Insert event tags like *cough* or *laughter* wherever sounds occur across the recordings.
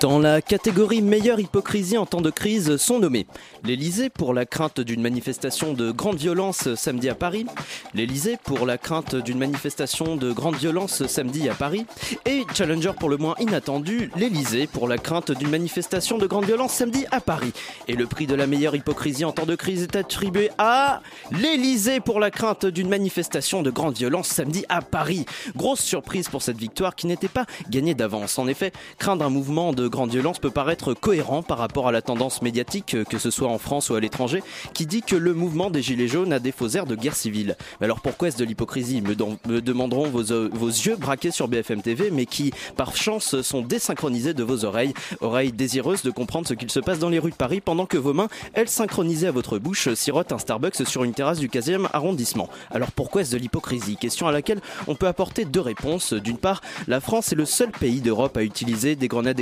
Dans la catégorie meilleure hypocrisie en temps de crise sont nommés l'Elysée pour la crainte d'une manifestation de grande violence samedi à Paris, l'Elysée pour la crainte d'une manifestation de grande violence samedi à Paris, et Challenger pour le moins inattendu, l'Elysée pour la crainte d'une manifestation de grande violence samedi à Paris. Et le prix de la meilleure hypocrisie en temps de crise est attribué à l'Elysée pour la crainte d'une manifestation de grande violence samedi à Paris. Grosse surprise pour cette victoire qui n'était pas gagnée d'avance. En effet, craindre un mouvement de grande violence peut paraître cohérent par rapport à la tendance médiatique, euh, que ce soit en France ou à l'étranger, qui dit que le mouvement des Gilets jaunes a des faux airs de guerre civile. Mais alors pourquoi est-ce de l'hypocrisie? Me, me demanderont vos, euh, vos yeux braqués sur BFM TV, mais qui, par chance, sont désynchronisés de vos oreilles, oreilles désireuses de comprendre ce qu'il se passe dans les rues de Paris, pendant que vos mains, elles synchronisées à votre bouche, sirotent un Starbucks sur une terrasse du 15e arrondissement. Alors pourquoi est-ce de l'hypocrisie? Question à laquelle on peut apporter deux réponses. D'une part, la France est le seul pays d'Europe à utiliser des grenades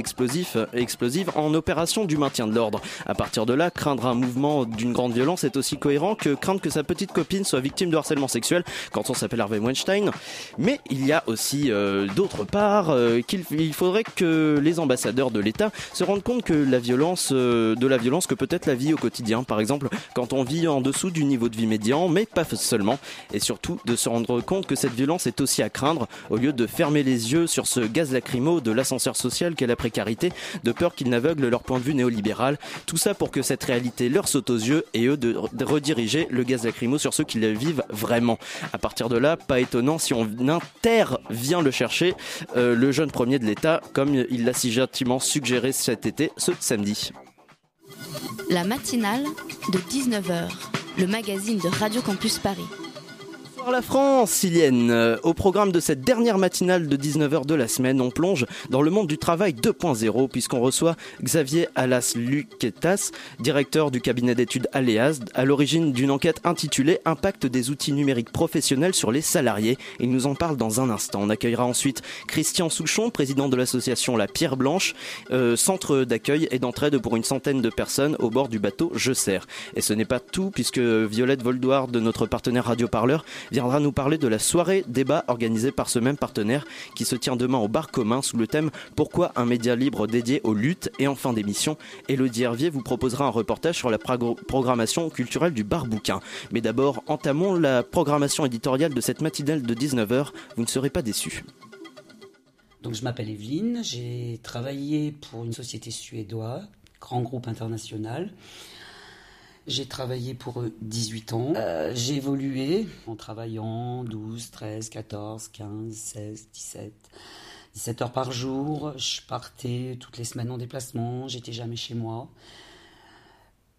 explosifs, en opération du maintien de l'ordre. À partir de là, craindre un mouvement d'une grande violence est aussi cohérent que craindre que sa petite copine soit victime de harcèlement sexuel quand on s'appelle Harvey Weinstein. Mais il y a aussi euh, d'autre part euh, qu'il il faudrait que les ambassadeurs de l'État se rendent compte que la violence, euh, de la violence que peut être la vie au quotidien, par exemple quand on vit en dessous du niveau de vie médian, mais pas seulement, et surtout de se rendre compte que cette violence est aussi à craindre au lieu de fermer les yeux sur ce gaz lacrymo de l'ascenseur social qu'est la précarité, de peur qu'il n'aveugle leur point de vue néolibéral. Tout ça pour que cette réalité leur saute aux yeux et eux de, de rediriger le gaz lacrymo sur ceux qui le vivent vraiment. À partir de là, pas étonnant si on intervient le chercher, euh, le jeune premier de l'État, comme il l'a si gentiment suggéré cet été, ce samedi. La matinale de 19h, le magazine de Radio Campus Paris. Bonsoir la France, Silienne. Euh, Au programme de cette dernière matinale de 19h de la semaine, on plonge dans le monde du travail 2.0 puisqu'on reçoit Xavier Alas Luquetas, directeur du cabinet d'études Aléas, à l'origine d'une enquête intitulée Impact des outils numériques professionnels sur les salariés. Il nous en parle dans un instant. On accueillera ensuite Christian Souchon, président de l'association La Pierre Blanche, euh, centre d'accueil et d'entraide pour une centaine de personnes au bord du bateau Je Sers. Et ce n'est pas tout puisque Violette Voldoir de notre partenaire Radio Parleur viendra nous parler de la soirée débat organisée par ce même partenaire qui se tient demain au bar commun sous le thème Pourquoi un média libre dédié aux luttes et en fin d'émission, Elodie Hervier vous proposera un reportage sur la programmation culturelle du bar bouquin. Mais d'abord, entamons la programmation éditoriale de cette matinale de 19h, vous ne serez pas déçus. Donc je m'appelle Evelyne, j'ai travaillé pour une société suédoise, grand groupe international. J'ai travaillé pour eux 18 ans. Euh, j'ai évolué en travaillant 12, 13, 14, 15, 16, 17, 17 heures par jour. Je partais toutes les semaines en déplacement, j'étais jamais chez moi.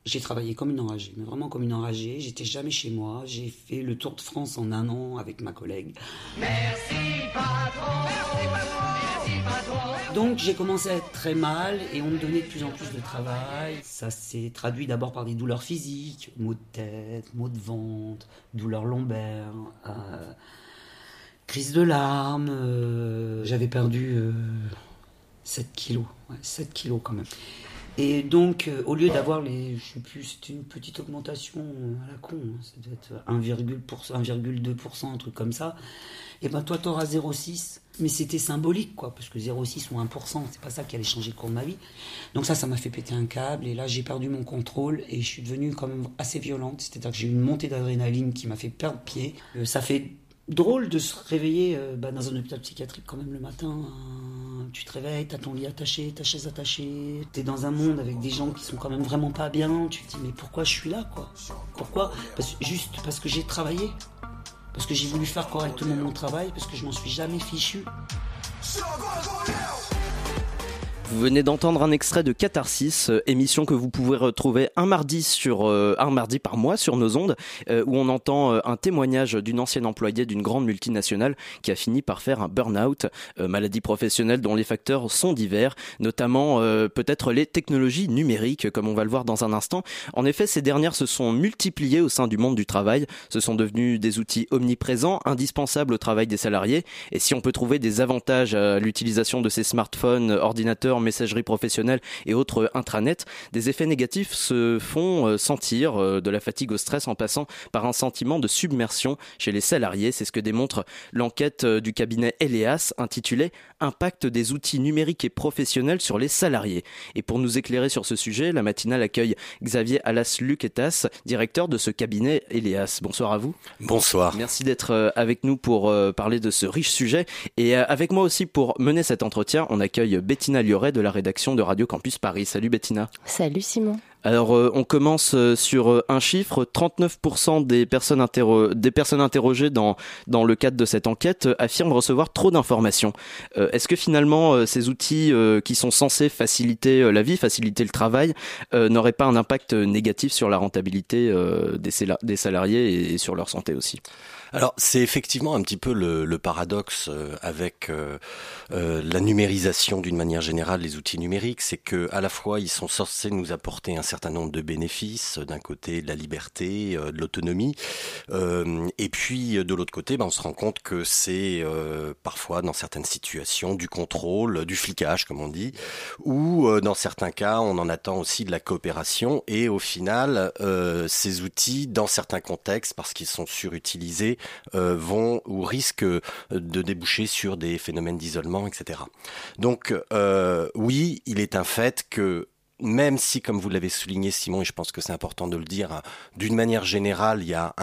J'ai travaillé comme une enragée, mais vraiment comme une enragée. J'étais jamais chez moi. J'ai fait le tour de France en un an avec ma collègue. Donc j'ai commencé à être très mal et on me donnait de plus en plus de travail. Ça s'est traduit d'abord par des douleurs physiques, maux de tête, maux de ventre, douleurs lombaires, euh, crise de larmes. euh, J'avais perdu euh, 7 kilos, ouais, 7 kilos quand même. Et donc, euh, au lieu d'avoir les, je sais plus, c'était une petite augmentation euh, à la con, hein, ça devait être 1,2%, 1,2%, un truc comme ça. Et ben toi, t'auras 0,6. Mais c'était symbolique, quoi, parce que 0,6 ou 1%, c'est pas ça qui allait changer le cours de ma vie. Donc ça, ça m'a fait péter un câble, et là, j'ai perdu mon contrôle, et je suis devenue quand même assez violente. C'est-à-dire que j'ai eu une montée d'adrénaline qui m'a fait perdre pied. Euh, ça fait drôle de se réveiller euh, bah, dans un hôpital psychiatrique quand même le matin. hein. tu te réveilles, t'as ton lit attaché, ta chaise attachée, t'es dans un monde avec des gens qui sont quand même vraiment pas bien. Tu te dis mais pourquoi je suis là quoi? Pourquoi? Juste parce que j'ai travaillé, parce que j'ai voulu faire correctement mon travail, parce que je m'en suis jamais fichu. Vous venez d'entendre un extrait de Catharsis, euh, émission que vous pouvez retrouver un mardi sur euh, un mardi par mois sur nos ondes, euh, où on entend euh, un témoignage d'une ancienne employée d'une grande multinationale qui a fini par faire un burn-out, maladie professionnelle dont les facteurs sont divers, notamment peut-être les technologies numériques, comme on va le voir dans un instant. En effet, ces dernières se sont multipliées au sein du monde du travail, ce sont devenus des outils omniprésents, indispensables au travail des salariés, et si on peut trouver des avantages à l'utilisation de ces smartphones, ordinateurs, messagerie professionnelle et autres intranets, des effets négatifs se font euh, sentir, euh, de la fatigue au stress en passant par un sentiment de submersion chez les salariés. C'est ce que démontre l'enquête euh, du cabinet Eleas intitulée Impact des outils numériques et professionnels sur les salariés. Et pour nous éclairer sur ce sujet, la matinale accueille Xavier Alas Luquetas, directeur de ce cabinet Eleas. Bonsoir à vous. Bonsoir. Merci d'être euh, avec nous pour euh, parler de ce riche sujet. Et euh, avec moi aussi pour mener cet entretien, on accueille Bettina De la rédaction de Radio Campus Paris. Salut Bettina. Salut Simon. Alors euh, on commence euh, sur euh, un chiffre, 39% des personnes, interro- des personnes interrogées dans, dans le cadre de cette enquête affirment recevoir trop d'informations. Euh, Est-ce que finalement euh, ces outils qui sont censés faciliter la vie, faciliter le travail, n'auraient pas un impact négatif sur la rentabilité des, sala- des salariés et, et sur leur santé aussi? Alors c'est effectivement un petit peu le, le paradoxe euh, avec euh, euh, la numérisation d'une manière générale, les outils numériques, c'est que à la fois ils sont censés nous apporter un certain nombre de bénéfices, d'un côté de la liberté, euh, de l'autonomie, euh, et puis de l'autre côté, ben, on se rend compte que c'est euh, parfois dans certaines situations du contrôle, du flicage comme on dit, ou dans certains cas on en attend aussi de la coopération, et au final ces outils dans certains contextes, parce qu'ils sont surutilisés, euh, vont ou risquent euh, de déboucher sur des phénomènes d'isolement, etc. Donc euh, oui, il est un fait que même si, comme vous l'avez souligné, Simon, et je pense que c'est important de le dire, hein, d'une manière générale, il y a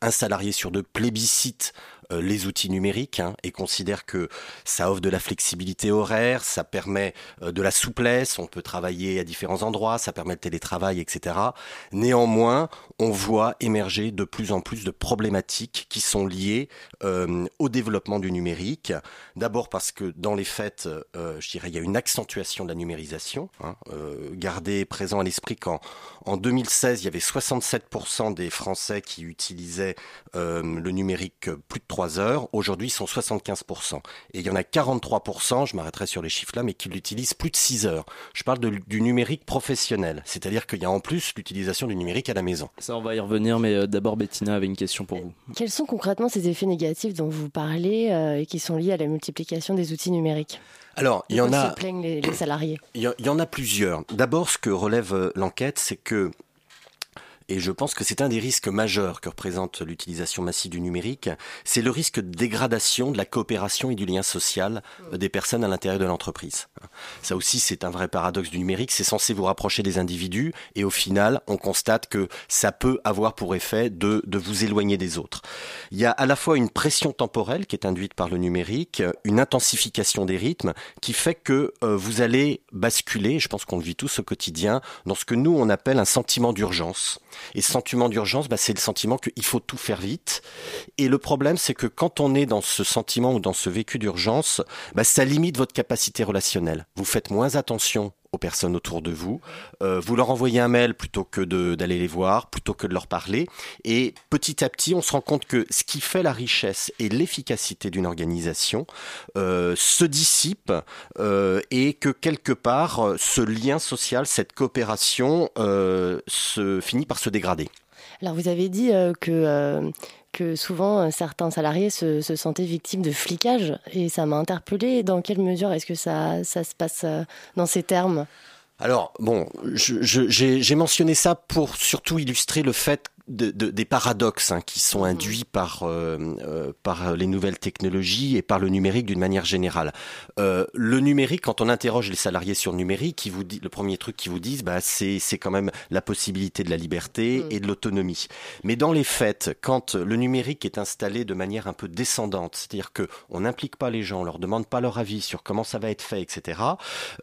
un, salarié sur deux plébiscite les outils numériques hein, et considère que ça offre de la flexibilité horaire, ça permet euh, de la souplesse, on peut travailler à différents endroits, ça permet le télétravail, etc. Néanmoins, on voit émerger de plus en plus de problématiques qui sont liées euh, au développement du numérique. D'abord parce que dans les faits, euh, je dirais, il y a une accentuation de la numérisation. Hein, euh, gardez présent à l'esprit qu'en en 2016, il y avait 67% des Français qui utilisaient euh, le numérique plus de 3 heures. Aujourd'hui, ils sont 75%. Et il y en a 43%, je m'arrêterai sur les chiffres là, mais qui l'utilisent plus de 6 heures. Je parle de, du numérique professionnel, c'est-à-dire qu'il y a en plus l'utilisation du numérique à la maison. Ça, on va y revenir, mais euh, d'abord Bettina avait une question pour vous. Quels sont concrètement ces effets négatifs dont vous parlez euh, et qui sont liés à la multiplication des outils numériques? Alors, il y en a. se plaignent les, les salariés? Il y, en a plusieurs. D'abord, ce que relève euh, l'enquête, c'est que, et je pense que c'est un des risques majeurs que représente l'utilisation massive du numérique, c'est le risque de dégradation de la coopération et du lien social des personnes à l'intérieur de l'entreprise. Ça aussi, c'est un vrai paradoxe du numérique. C'est censé vous rapprocher des individus et au final, on constate que ça peut avoir pour effet de, de vous éloigner des autres. Il y a à la fois une pression temporelle qui est induite par le numérique, une intensification des rythmes qui fait que euh, vous allez basculer, je pense qu'on le vit tous au quotidien, dans ce que nous on appelle un sentiment d'urgence. Et ce sentiment d'urgence, bah, c'est le sentiment qu'il faut tout faire vite. Et le problème, c'est que quand on est dans ce sentiment ou dans ce vécu d'urgence, bah, ça limite votre capacité relationnelle. Vous faites moins attention aux personnes autour de vous. Euh, vous leur envoyez un mail plutôt que d'aller les voir, plutôt que de leur parler. Et petit à petit, on se rend compte que ce qui fait la richesse et l'efficacité d'une organisation euh, se dissipe euh, et que quelque part, ce lien social, cette coopération se finit par se dégrader. Alors vous avez dit que, que souvent euh, certains salariés se, se sentaient victimes de flicage et ça m'a interpellée. Dans quelle mesure est-ce que ça, se passe euh, dans ces termes? Alors, bon, j'ai mentionné ça pour surtout illustrer le fait de, de- des paradoxes hein, qui sont induits par, euh, euh, par les nouvelles technologies et par le numérique d'une manière générale. Euh, le numérique, quand on interroge les salariés sur le numérique, ils vous dit, le premier truc qu'ils vous disent, bah, c'est c'est quand même la possibilité de la liberté et de l'autonomie. Mais dans les faits, quand le numérique est installé de manière un peu descendante, c'est-à-dire que on n'implique pas les gens, on leur demande pas leur avis sur comment ça va être fait, etc.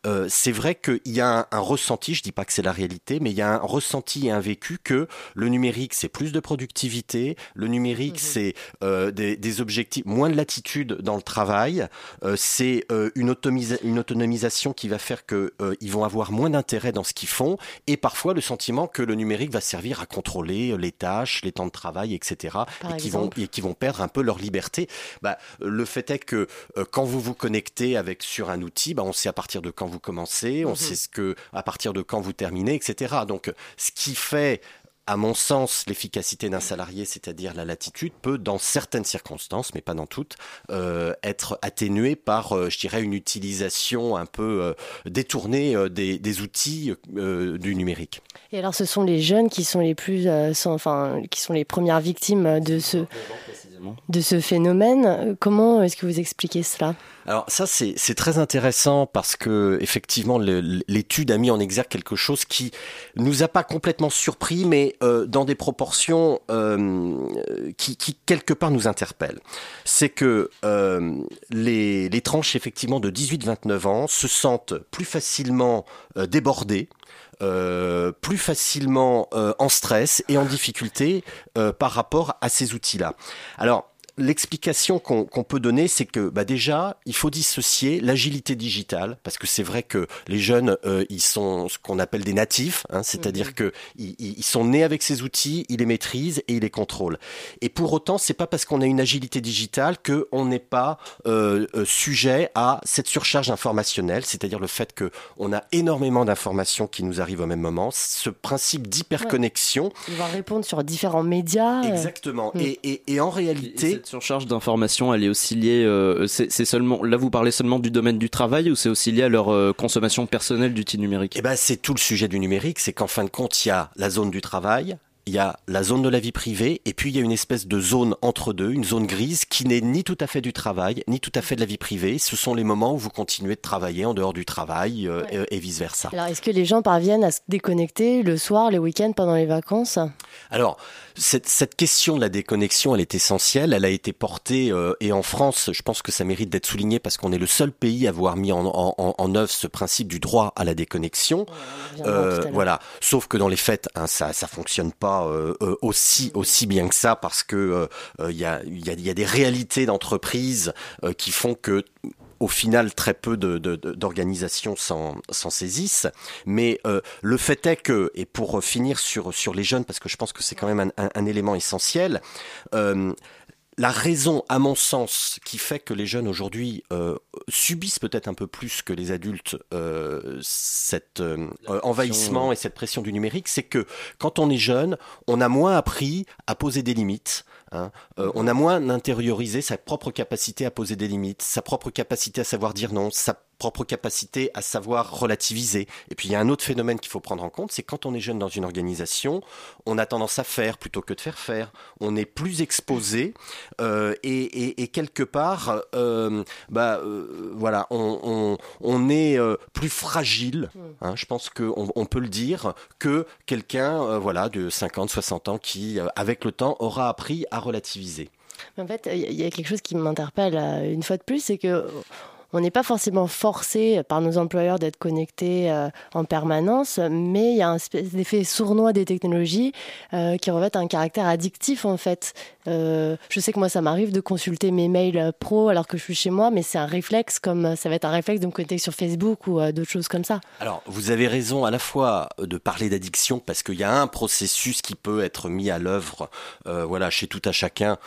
Euh, c'est vrai qu'il y a un, un ressenti, je dis pas que c'est la réalité, mais il y a un ressenti et un vécu que le numérique c'est plus de productivité. Le numérique, mhm. c'est euh, des, des, objectifs, moins de latitude dans le travail. Euh, c'est euh, une, une, autonomisation qui va faire qu'ils vont avoir moins d'intérêt dans ce qu'ils font et parfois le sentiment que le numérique va servir à contrôler les tâches, les temps de travail, etc. et qui, vont, et vont perdre un peu leur liberté. Bah, le fait est que quand vous vous connectez avec sur un outil, bah, on sait à partir de quand vous commencez, on mhm. sait ce que à partir de quand vous terminez, etc. Donc, ce qui fait à mon sens, l'efficacité d'un salarié, c'est-à-dire la latitude, peut, dans certaines circonstances, mais pas dans toutes, euh, être atténuée par, euh, je dirais, une utilisation un peu euh, détournée des, des, outils du numérique. Et alors, ce sont les jeunes qui sont les plus, enfin, qui sont les premières victimes de ce, de ce phénomène. Comment est-ce que vous expliquez cela? Alors ça c'est très intéressant parce que effectivement l'étude a mis en exergue quelque chose qui nous a pas complètement surpris mais euh, dans des proportions euh, qui, quelque part nous interpellent. C'est que euh, les, les tranches effectivement de 18-29 ans se sentent plus facilement débordées plus facilement euh, en stress et en difficulté par rapport à ces outils-là. Alors, l'explication qu'on peut donner, c'est que bah déjà, il faut dissocier l'agilité digitale, parce que c'est vrai que les jeunes, euh, ils sont ce qu'on appelle des natifs, hein, c'est-à-dire mhm. que ils, sont nés avec ces outils, ils les maîtrisent et ils les contrôlent. Et pour autant, c'est pas parce qu'on a une agilité digitale que on n'est pas euh, euh, sujet à cette surcharge informationnelle, c'est-à-dire le fait que on a énormément d'informations qui nous arrivent au même moment, ce principe d'hyperconnexion. Il va répondre sur différents médias. Exactement. Mm. Et, et, et, en réalité, surcharge d'informations, elle est aussi liée. Euh, c'est seulement là, vous parlez seulement du domaine du travail ou c'est aussi lié à leur euh, consommation personnelle d'outils numériques? Eh ben, c'est tout le sujet du numérique. C'est qu'en fin de compte, il y a la zone du travail, il y a la zone de la vie privée et puis il y a une espèce de zone entre deux, une zone grise qui n'est ni tout à fait du travail, ni tout à fait de la vie privée. Ce sont les moments où vous continuez de travailler en dehors du travail euh, et, vice-versa. Alors est-ce que les gens parviennent à se déconnecter le soir, les week-ends, pendant les vacances? Alors, cette, cette, question de la déconnexion, elle est essentielle. Elle a été portée, euh, et en France, je pense que ça mérite d'être souligné parce qu'on est le seul pays à avoir mis en, en, en, œuvre ce principe du droit à la déconnexion. euh, voilà. Sauf que dans les faits, hein, ça ça fonctionne pas euh, euh, aussi aussi bien que ça parce que il euh, y a il y a, y, a, des réalités d'entreprise qui font que au final, très peu d'organisations s'en saisissent. Mais le fait est que, et pour finir sur, sur les jeunes, parce que je pense que c'est quand même un, élément essentiel, la raison, à mon sens, qui fait que les jeunes aujourd'hui euh, subissent peut-être un peu plus que les adultes euh, cet euh, envahissement et cette pression du numérique, c'est que quand on est jeune, on a moins appris à poser des limites. Hein. on a moins intériorisé sa propre capacité à poser des limites, sa propre capacité à savoir dire non, sa propre capacité à savoir relativiser. Et puis il y a un autre phénomène qu'il faut prendre en compte, c'est quand on est jeune dans une organisation, on a tendance à faire plutôt que de faire faire. On est plus exposé euh, et, et, et, quelque part, euh, bah euh, voilà, on, on, on est plus fragile. Hmm. Hein, je pense qu'on on peut le dire que quelqu'un, voilà, de 50, 60 ans qui, avec le temps, aura appris à relativiser. En fait, il y a quelque chose qui m'interpelle une fois de plus, c'est que on n'est pas forcément forcé par nos employeurs d'être connectés euh, en permanence, mais il y a un d'effet sournois des technologies euh, qui revêtent un caractère addictif en fait. Euh, je sais que moi ça m'arrive de consulter mes mails pro alors que je suis chez moi, mais c'est un réflexe comme ça va être un réflexe de me connecter sur Facebook ou d'autres choses comme ça. Alors vous avez raison à la fois de parler d'addiction parce qu'il y a un processus qui peut être mis à l'œuvre, voilà, chez tout à chacun,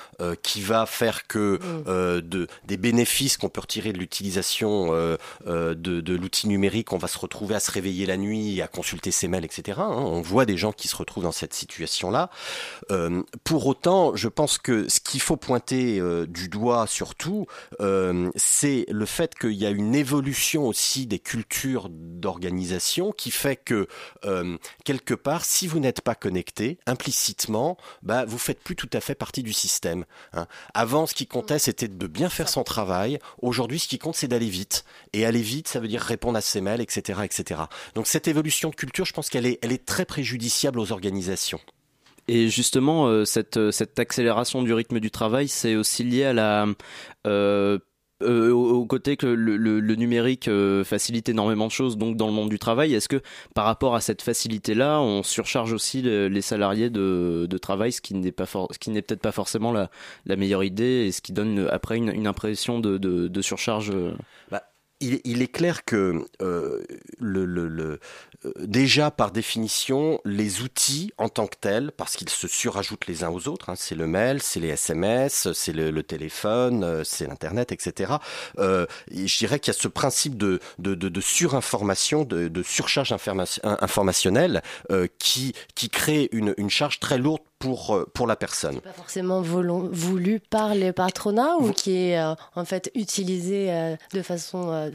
qui va faire que mm. de, des bénéfices qu'on peut retirer de l'utilisation euh, euh, de, l'outil numérique, on va se retrouver à se réveiller la nuit, à consulter ses mails, etc. Hein. On voit des gens qui se retrouvent dans cette situation-là. Euh, pour autant, je pense que ce qu'il faut pointer du doigt surtout, c'est le fait qu'il y a une évolution aussi des cultures d'organisation qui fait que quelque part, si vous n'êtes pas connecté, implicitement, bah, vous faites plus tout à fait partie du système. Hein. Avant, ce qui comptait, c'était de bien faire son travail. Aujourd'hui, ce qui compte, c'est d'aller vite. Et aller vite, ça veut dire répondre à ses mails, etc., etc. Donc cette évolution de culture, je pense qu'elle est, elle est très préjudiciable aux organisations. Et justement, euh, cette, cette accélération du rythme du travail, c'est aussi lié à la euh, euh, au, côté que le, numérique euh, facilite énormément de choses donc dans le monde du travail, est-ce que par rapport à cette facilité-là, on surcharge aussi les, salariés de, travail, ce qui n'est pas ce qui n'est peut-être pas forcément la, meilleure idée et ce qui donne après une, impression de, surcharge bah, il, est clair que euh, le, le, euh, déjà par définition, les outils en tant que tels, parce qu'ils se surajoutent les uns aux autres, hein, c'est le mail, c'est les SMS, c'est le, téléphone, euh, c'est l'internet, etc. je dirais qu'il y a ce principe de, de, de, surinformation, de, surcharge informationnelle qui, qui crée une, une charge très lourde pour, euh, pour la personne. Pas forcément voulu par les patronats ou qui est euh, en fait utilisé euh, de façon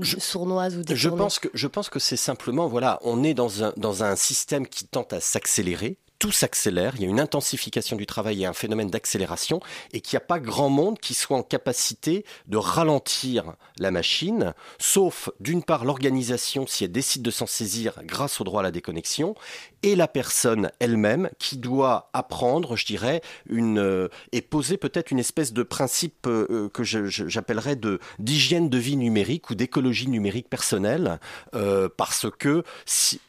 sournoise ou détournée je pense que Je pense que c'est simplement, voilà, on est dans un, dans un système qui tente à s'accélérer tout s'accélère, il y a une intensification du travail, a un phénomène d'accélération, et qu'il n'y a pas grand monde qui soit en capacité de ralentir la machine, sauf d'une part l'organisation si elle décide de s'en saisir grâce au droit à la déconnexion, et la personne elle-même qui doit apprendre, je dirais, une, euh, et poser peut-être une espèce de principe euh, que j'appellerais d'hygiène de vie numérique ou d'écologie numérique personnelle, euh, parce que si,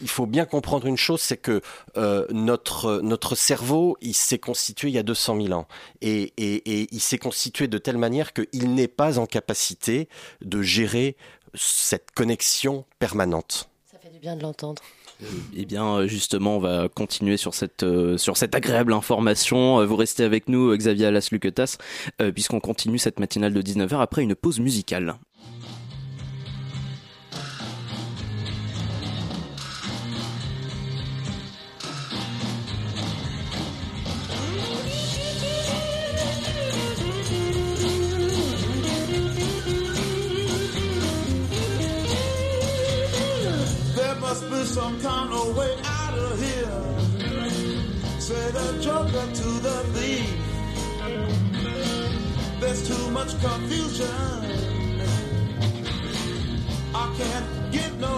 il faut bien comprendre une chose, c'est que euh, notre notre cerveau, il s'est constitué il y a 200 000 ans, et, et, il s'est constitué de telle manière qu'il n'est pas en capacité de gérer cette connexion permanente. Ça fait du bien de l'entendre. Eh bien, justement, on va continuer sur cette euh, sur cette agréable information. Vous restez avec nous, Xavier Alas-Luquetas, euh, puisqu'on continue cette matinale de 19h après une pause musicale. Much confusion. I can't get no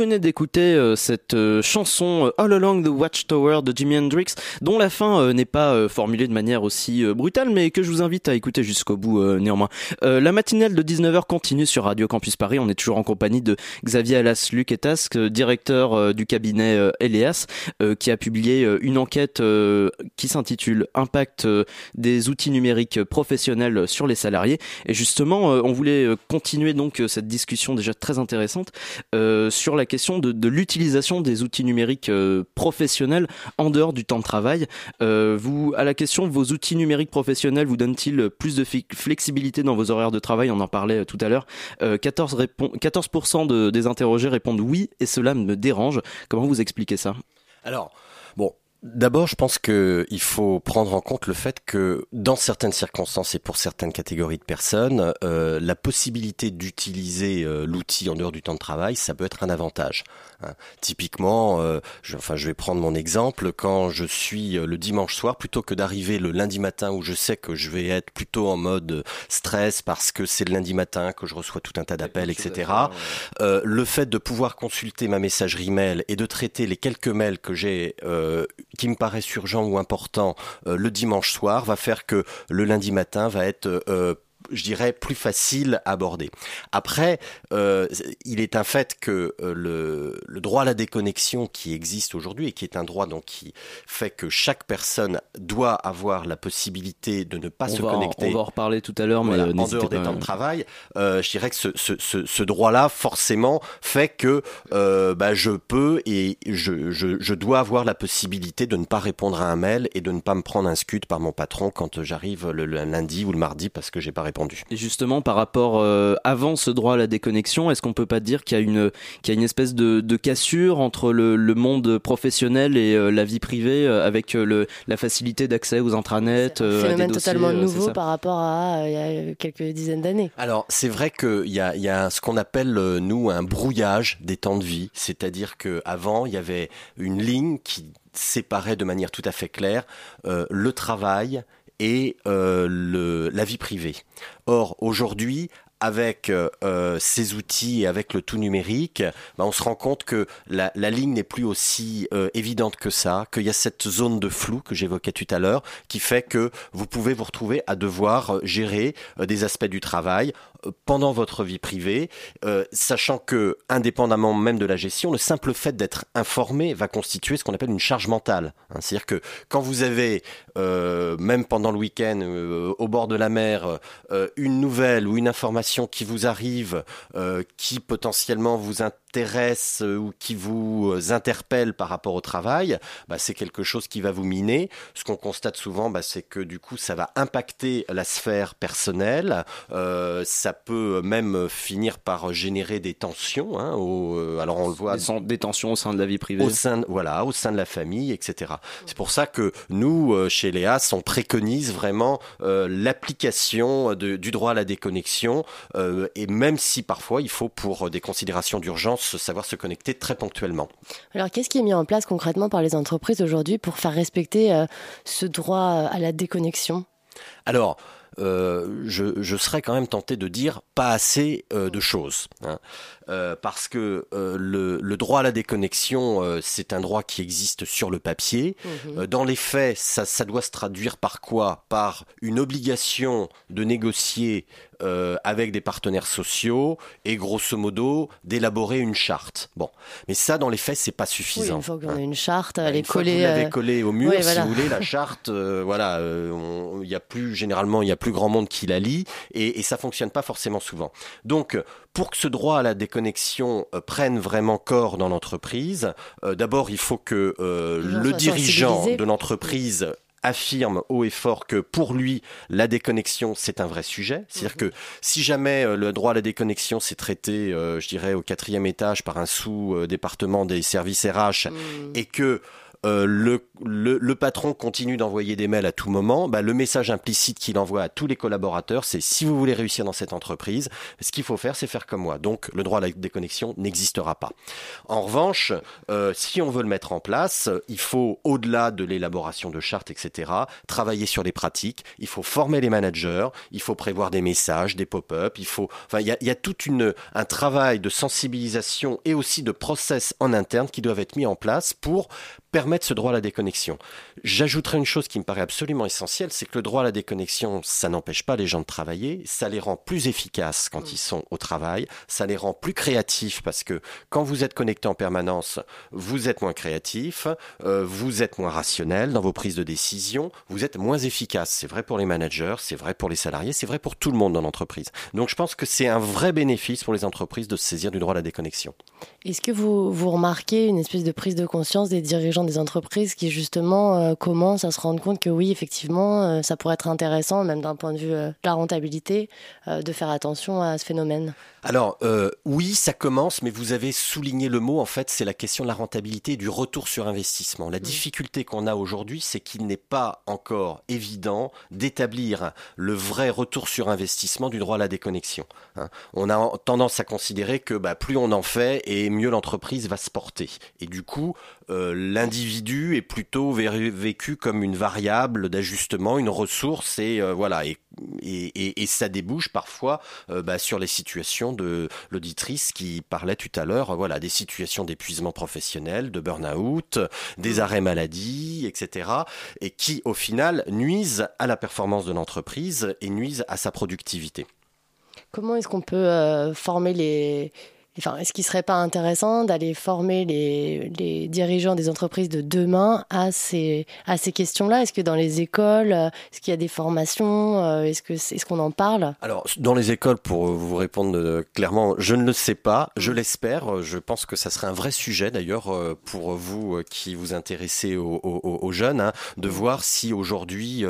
venez d'écouter euh, cette euh, chanson euh, All Along the Watchtower de Jimi Hendrix, dont la fin n'est pas formulée de manière aussi brutale, mais que je vous invite à écouter jusqu'au bout néanmoins. la matinale de 19h continue sur Radio Campus Paris. On est toujours en compagnie de Xavier Alas Luquetasque, directeur du cabinet Elias, qui a publié une enquête qui s'intitule Impact des outils numériques professionnels sur les salariés. Et justement, on voulait continuer donc cette discussion déjà très intéressante sur la question de, l'utilisation des outils numériques euh, professionnels en dehors du temps de travail. Euh, vous, à la question, vos outils numériques professionnels vous donnent-ils plus de flexibilité dans vos horaires de travail? On en parlait euh, tout à l'heure. 14, 14 des interrogés répondent oui et cela me dérange. Comment vous expliquez ça? Alors, bon, D'abord, je pense qu'il faut prendre en compte le fait que dans certaines circonstances et pour certaines catégories de personnes, euh, la possibilité d'utiliser euh, l'outil en dehors du temps de travail, ça peut être un avantage. Hein. Typiquement, euh, je, enfin, je vais prendre mon exemple. Quand je suis le dimanche soir, plutôt que d'arriver le lundi matin où je sais que je vais être plutôt en mode stress parce que c'est le lundi matin que je reçois tout un tas d'appels, etc. le fait de pouvoir consulter ma messagerie mail et de traiter les quelques mails que j'ai qui me paraît urgent ou important euh, le dimanche soir va faire que le lundi matin va être euh, je dirais, plus facile à aborder. Après, euh, il est un fait que euh, le, le, droit à la déconnexion qui existe aujourd'hui et qui est un droit donc qui fait que chaque personne doit avoir la possibilité de ne pas se connecter. on va en reparler tout à l'heure, mais en dehors des temps de travail. Euh, je dirais que ce, ce, ce, ce droit-là, forcément, fait que euh, bah, je peux et je, je, je, dois avoir la possibilité de ne pas répondre à un mail et de ne pas me prendre un scud par mon patron quand j'arrive le, le lundi ou le mardi parce que j'ai pas et justement, par rapport euh, avant ce droit à la déconnexion, est-ce qu'on peut pas dire qu'il y a une qu'il y a une espèce de, de cassure entre le, le, monde professionnel et euh, la vie privée euh, avec le, la facilité d'accès aux intranets C'est un phénomène totalement nouveau par rapport à il y a quelques dizaines d'années. Alors c'est vrai qu'il y a, y a ce qu'on appelle nous un brouillage des temps de vie, c'est-à-dire que avant il y avait une ligne qui séparait de manière tout à fait claire le travail et euh, la vie privée. Or, aujourd'hui, avec euh, ces outils et avec le tout numérique, bah, on se rend compte que la, ligne n'est plus aussi euh, évidente que ça, qu'il y a cette zone de flou que j'évoquais tout à l'heure, qui fait que vous pouvez vous retrouver à devoir gérer des aspects du travail pendant votre vie privée, sachant que, indépendamment même de la gestion, le simple fait d'être informé va constituer ce qu'on appelle une charge mentale. Hein. C'est-à-dire que quand vous avez, même pendant le week-end, au bord de la mer, une nouvelle ou une information qui vous arrive, euh, qui potentiellement vous intéresse euh, ou qui vous euh, interpelle par rapport au travail, bah, c'est quelque chose qui va vous miner. Ce qu'on constate souvent, bah, c'est que du coup, ça va impacter la sphère personnelle. ça peut même finir par générer des tensions. Hein, au, alors on le voit. Des, tensions au sein de la vie privée. Au sein, voilà, au sein de la famille, etc. C'est pour ça que nous, chez Léas, on préconise vraiment l'application du droit à la déconnexion euh, et même si parfois il faut pour des considérations d'urgence savoir se connecter très ponctuellement. Alors qu'est-ce qui est mis en place concrètement par les entreprises aujourd'hui pour faire respecter euh, ce droit à la déconnexion? Alors, euh, je, je, serais quand même tenté de dire pas assez euh, de choses. Hein. Euh, parce que euh, le, le, droit à la déconnexion, euh, c'est un droit qui existe sur le papier. Mhm. dans les faits, ça, ça, doit se traduire par quoi? Par une obligation de négocier avec des partenaires sociaux et grosso modo d'élaborer une charte. Bon, mais ça, dans les faits, c'est pas suffisant. Oui, une fois qu'on a une charte, elle est collée. Vous l'avez collée au mur, si vous voulez, la charte. voilà, il y a plus généralement, il y a plus grand monde qui la lit et, et ça fonctionne pas forcément souvent. Donc, pour que ce droit à la déconnexion euh, prenne vraiment corps dans l'entreprise, euh, d'abord il faut que euh, le dirigeant de l'entreprise affirme haut et fort que pour lui, la déconnexion, c'est un vrai sujet. C'est-à-dire mhm. que si jamais le droit à la déconnexion s'est traité, je dirais, au quatrième étage par un sous-département des services RH mhm. et que euh, le, patron continue d'envoyer des mails à tout moment, bah, le message implicite qu'il envoie à tous les collaborateurs, c'est si vous voulez réussir dans cette entreprise, ce qu'il faut faire, c'est faire comme moi. Donc le droit à la déconnexion n'existera pas. En revanche, euh, si on veut le mettre en place, il faut, au-delà de l'élaboration de chartes, etc., travailler sur les pratiques, il faut former les managers, il faut prévoir des messages, des pop-up, il faut, enfin, il y a, y a tout un travail de sensibilisation et aussi de process en interne qui doivent être mis en place pour permettre ce droit à la déconnexion. J'ajouterai une chose qui me paraît absolument essentielle, c'est que le droit à la déconnexion, ça n'empêche pas les gens de travailler, ça les rend plus efficaces quand ils sont au travail, ça les rend plus créatifs parce que quand vous êtes connecté en permanence, vous êtes moins créatif, euh, vous êtes moins rationnel dans vos prises de décision, vous êtes moins efficace. C'est vrai pour les managers, c'est vrai pour les salariés, c'est vrai pour tout le monde dans l'entreprise. Donc je pense que c'est un vrai bénéfice pour les entreprises de se saisir du droit à la déconnexion. Est-ce que vous, vous remarquez une espèce de prise de conscience des dirigeants des entreprises qui justement euh, commencent à se rendre compte que oui, effectivement, euh, ça pourrait être intéressant, même d'un point de vue euh, de la rentabilité, de faire attention à ce phénomène alors oui, ça commence, mais vous avez souligné le mot. En fait, c'est la question de la rentabilité et du retour sur investissement. La difficulté qu'on a aujourd'hui, c'est qu'il n'est pas encore évident d'établir le vrai retour sur investissement du droit à la déconnexion. Hein. On a tendance à considérer que bah, plus on en fait et mieux l'entreprise va se porter. Et du coup, euh, l'individu est plutôt vécu comme une variable d'ajustement, une ressource, et euh, voilà. Et, et, et, ça débouche parfois bah, sur les situations de l'auditrice qui parlait tout à l'heure, voilà, des situations d'épuisement professionnel, de burn-out, des mmh. arrêts maladie, etc. et qui, au final, nuisent à la performance de l'entreprise et nuisent à sa productivité. Comment est-ce qu'on peut euh, former les, Enfin, est-ce qu'il ne serait pas intéressant d'aller former les, dirigeants des entreprises de demain à ces, à ces questions-là? Est-ce que dans les écoles, euh, est-ce qu'il y a des formations euh, Est-ce qu'on est qu'on en parle? Alors, dans les écoles, pour vous répondre euh, clairement, je ne le sais pas, je l'espère. Je pense que ça serait un vrai sujet d'ailleurs pour vous qui vous intéressez aux, jeunes, hein, de voir si aujourd'hui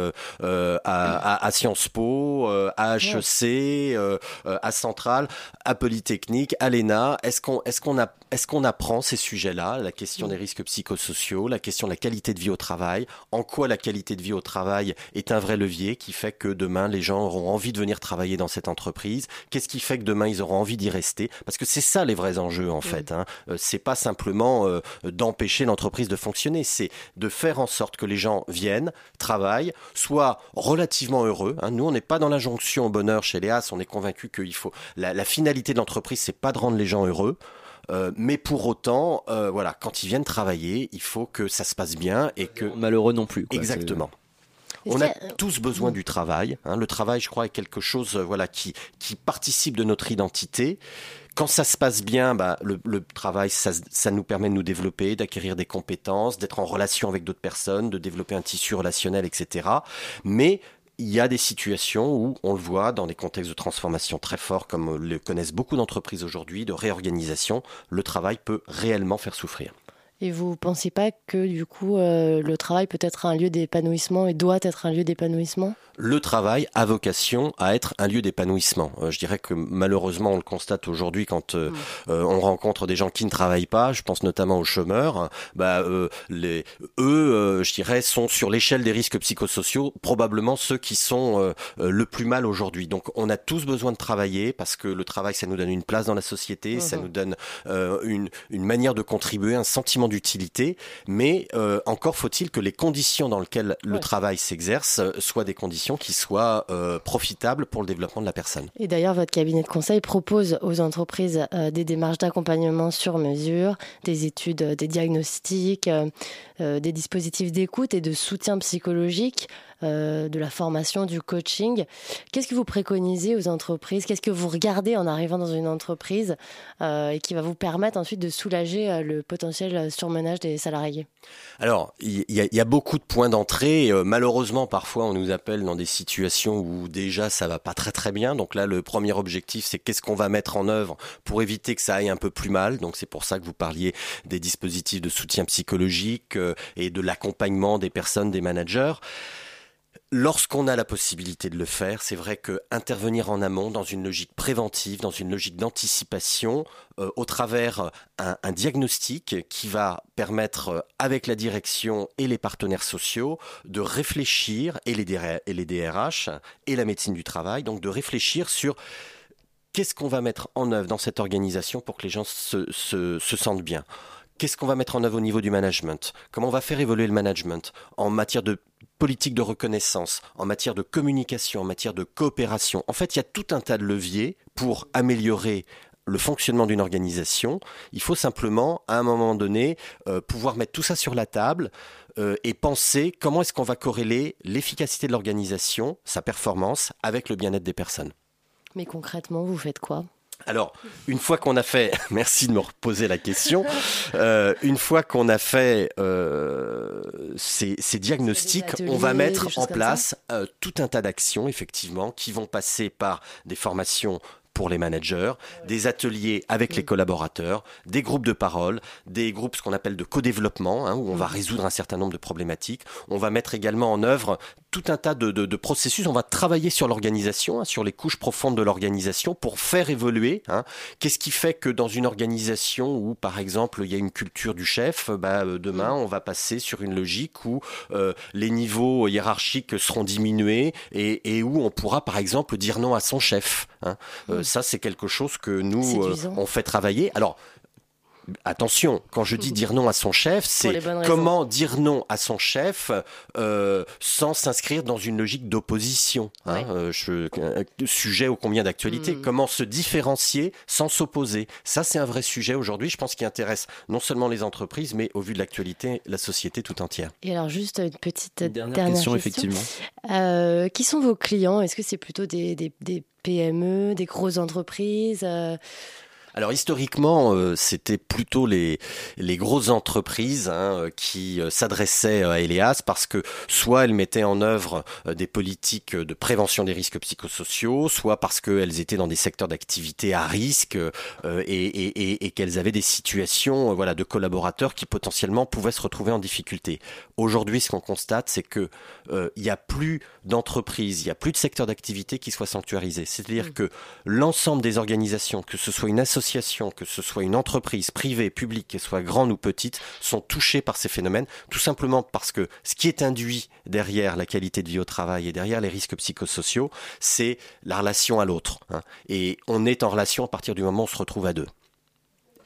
à, à, Sciences Po, à HEC, à Centrale, à Polytechnique, à l'ENA, est-ce qu'on est-ce qu'on a est-ce qu'on apprend ces sujets-là, la question des risques psychosociaux, la question de la qualité de vie au travail, en quoi la qualité de vie au travail est un vrai levier qui fait que demain les gens auront envie de venir travailler dans cette entreprise, qu'est-ce qui fait que demain ils auront envie d'y rester? Parce que c'est ça les vrais enjeux en fait hein. Euh, c'est pas simplement euh, d'empêcher l'entreprise de fonctionner, c'est de faire en sorte que les gens viennent, travaillent, soient relativement heureux. Hein. Nous, on n'est pas dans la jonction au bonheur chez Léas, on est convaincu qu'il faut la, la finalité de l'entreprise, c'est pas de rendre les gens heureux. Euh, mais pour autant, euh, voilà, quand ils viennent travailler, il faut que ça se passe bien et que malheureux non plus. Exactement. On a tous besoin du travail. Hein. Le travail, je crois, est quelque chose, euh, voilà, qui qui participe de notre identité. Quand ça se passe bien, bah, le, le travail, ça, ça, nous permet de nous développer, d'acquérir des compétences, d'être en relation avec d'autres personnes, de développer un tissu relationnel, etc. Mais il y a des situations où on le voit dans des contextes de transformation très forts, comme le connaissent beaucoup d'entreprises aujourd'hui, de réorganisation, le travail peut réellement faire souffrir. Et vous ne pensez pas que du coup euh, le travail peut être un lieu d'épanouissement et doit être un lieu d'épanouissement? Le travail a vocation à être un lieu d'épanouissement. Euh, je dirais que malheureusement, on le constate aujourd'hui quand euh, on rencontre des gens qui ne travaillent pas. Je pense notamment aux chômeurs. Bah, les, eux, je dirais, sont sur l'échelle des risques psychosociaux probablement ceux qui sont le plus mal aujourd'hui. Donc, on a tous besoin de travailler parce que le travail, ça nous donne une place dans la société, ça nous donne une, une manière de contribuer, un sentiment d'utilité. Mais encore faut-il que les conditions dans lesquelles le travail s'exerce soient des conditions qui soit euh, profitable pour le développement de la personne. Et d'ailleurs, votre cabinet de conseil propose aux entreprises euh, des démarches d'accompagnement sur mesure, des études, euh, des diagnostics, des dispositifs d'écoute et de soutien psychologique euh, de la formation, du coaching. Qu'est-ce que vous préconisez aux entreprises? Qu'est-ce que vous regardez en arrivant dans une entreprise euh, et qui va vous permettre ensuite de soulager euh, le potentiel surmenage des salariés? Alors, il y, a beaucoup de points d'entrée. malheureusement, parfois, on nous appelle dans des situations où déjà ça va pas très très bien. Donc là, le premier objectif, c'est qu'est-ce qu'on va mettre en œuvre pour éviter que ça aille un peu plus mal. Donc c'est pour ça que vous parliez des dispositifs de soutien psychologique et de l'accompagnement des personnes, des managers Lorsqu'on a la possibilité de le faire, c'est vrai que intervenir en amont dans une logique préventive, dans une logique d'anticipation, euh, au travers un, un, diagnostic qui va permettre, euh, avec la direction et les partenaires sociaux, de réfléchir, et les, DRH et la médecine du travail, donc de réfléchir sur qu'est-ce qu'on va mettre en œuvre dans cette organisation pour que les gens se sentent bien. Qu'est-ce qu'on va mettre en œuvre au niveau du management? Comment on va faire évoluer le management? En matière de politique de reconnaissance, en matière de communication, en matière de coopération. En fait, il y a tout un tas de leviers pour améliorer le fonctionnement d'une organisation. Il faut simplement, à un moment donné, euh, pouvoir mettre tout ça sur la table euh, et penser comment est-ce qu'on va corréler l'efficacité de l'organisation, sa performance, avec le bien-être des personnes. Mais concrètement, vous faites quoi? Alors, une fois qu'on a fait, *laughs* merci de me reposer la question, euh, une fois qu'on a fait euh, ces, ces, diagnostics, on va mettre en place euh, tout un tas d'actions, effectivement, qui vont passer par des formations pour les managers, des ateliers avec les collaborateurs, des groupes de parole, des groupes ce qu'on appelle de co-développement, hein, où on va mm. résoudre un certain nombre de problématiques. On va mettre également en œuvre tout un tas de, de, de processus. On va travailler sur l'organisation, hein, sur les couches profondes de l'organisation pour faire évoluer. Hein. Qu'est-ce qui fait que dans une organisation où, par exemple, il y a une culture du chef, bah, euh, demain, on va passer sur une logique où euh, les niveaux hiérarchiques seront diminués et, et, où on pourra, par exemple, dire non à son chef. Hein. Euh, ça, c'est quelque chose que nous, euh, on fait travailler. Alors, attention, quand je dis *laughs* dire non à son chef, c'est comment dire non à son chef euh, sans s'inscrire dans une logique d'opposition. Hein, euh, sujet au combien d'actualité. Hmm. Comment se différencier sans s'opposer. Ça, c'est un vrai sujet aujourd'hui, je pense, qui intéresse non seulement les entreprises, mais au vu de l'actualité, la société tout entière. Et alors, juste une petite dernière, question, effectivement. Euh, qui sont vos clients? Est-ce que c'est plutôt des, des, des, PME, des grosses entreprises? Alors historiquement, euh, c'était plutôt les, les grosses entreprises hein, qui euh, s'adressaient à Elias parce que soit elles mettaient en œuvre euh, des politiques de prévention des risques psychosociaux, soit parce qu'elles étaient dans des secteurs d'activité à risque et, et, et qu'elles avaient des situations voilà, de collaborateurs qui potentiellement pouvaient se retrouver en difficulté. Aujourd'hui, ce qu'on constate, c'est que il n'y a plus d'entreprises, il n'y a plus de secteurs d'activité qui soient sanctuarisés. C'est-à-dire mmh. que l'ensemble des organisations, que ce soit une association que ce soit une entreprise privée, publique, qu'elle soit grande ou petite, sont touchées par ces phénomènes, tout simplement parce que ce qui est induit derrière la qualité de vie au travail et derrière les risques psychosociaux, c'est la relation à l'autre. Hein. Et on est en relation à partir du moment où on se retrouve à deux.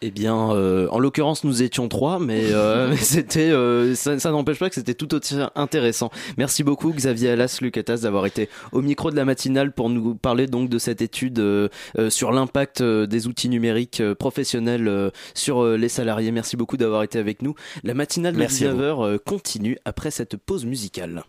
Eh bien, euh, en l'occurrence, nous étions trois, mais euh, *laughs* c'était, euh, ça, ça n'empêche pas que c'était tout aussi intéressant. Merci beaucoup, Xavier Alas, Lucatas, d'avoir été au micro de la matinale pour nous parler donc de cette étude sur l'impact des outils numériques professionnels sur les salariés. Merci beaucoup d'avoir été avec nous. La matinale de 19h continue après cette pause musicale.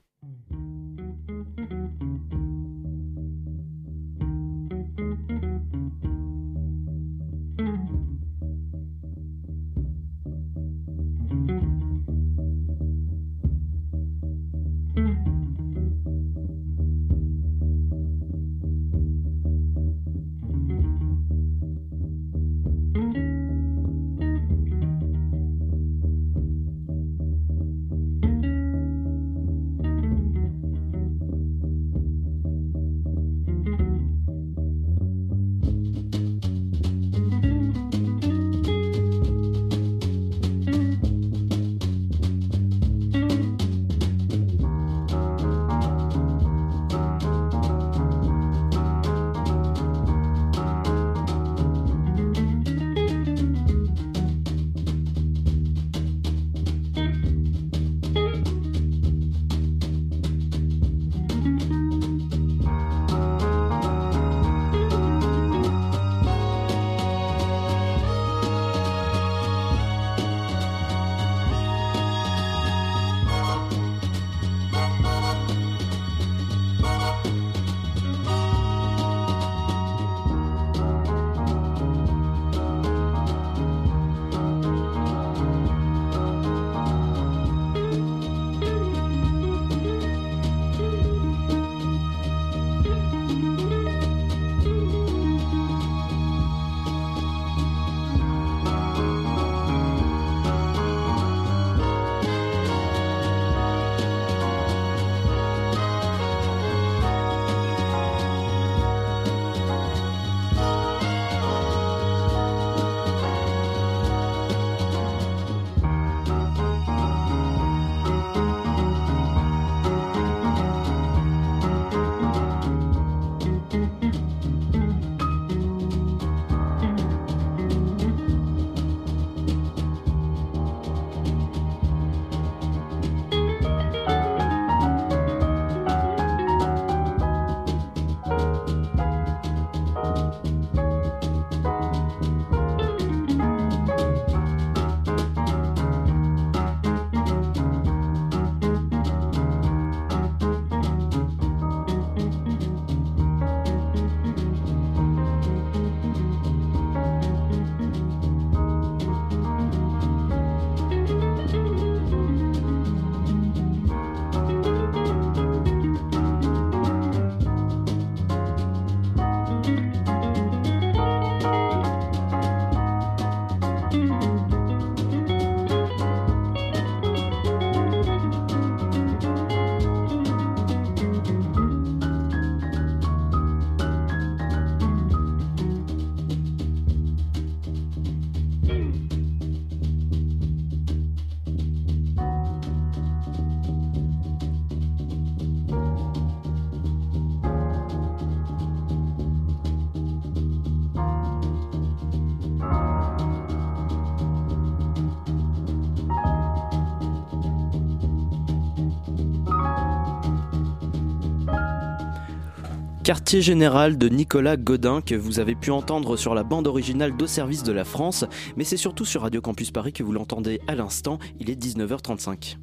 Quartier général de Nicolas Godin que vous avez pu entendre sur la bande originale d'Au service de la France, mais c'est surtout sur Radio Campus Paris que vous l'entendez à l'instant, il est 19h35.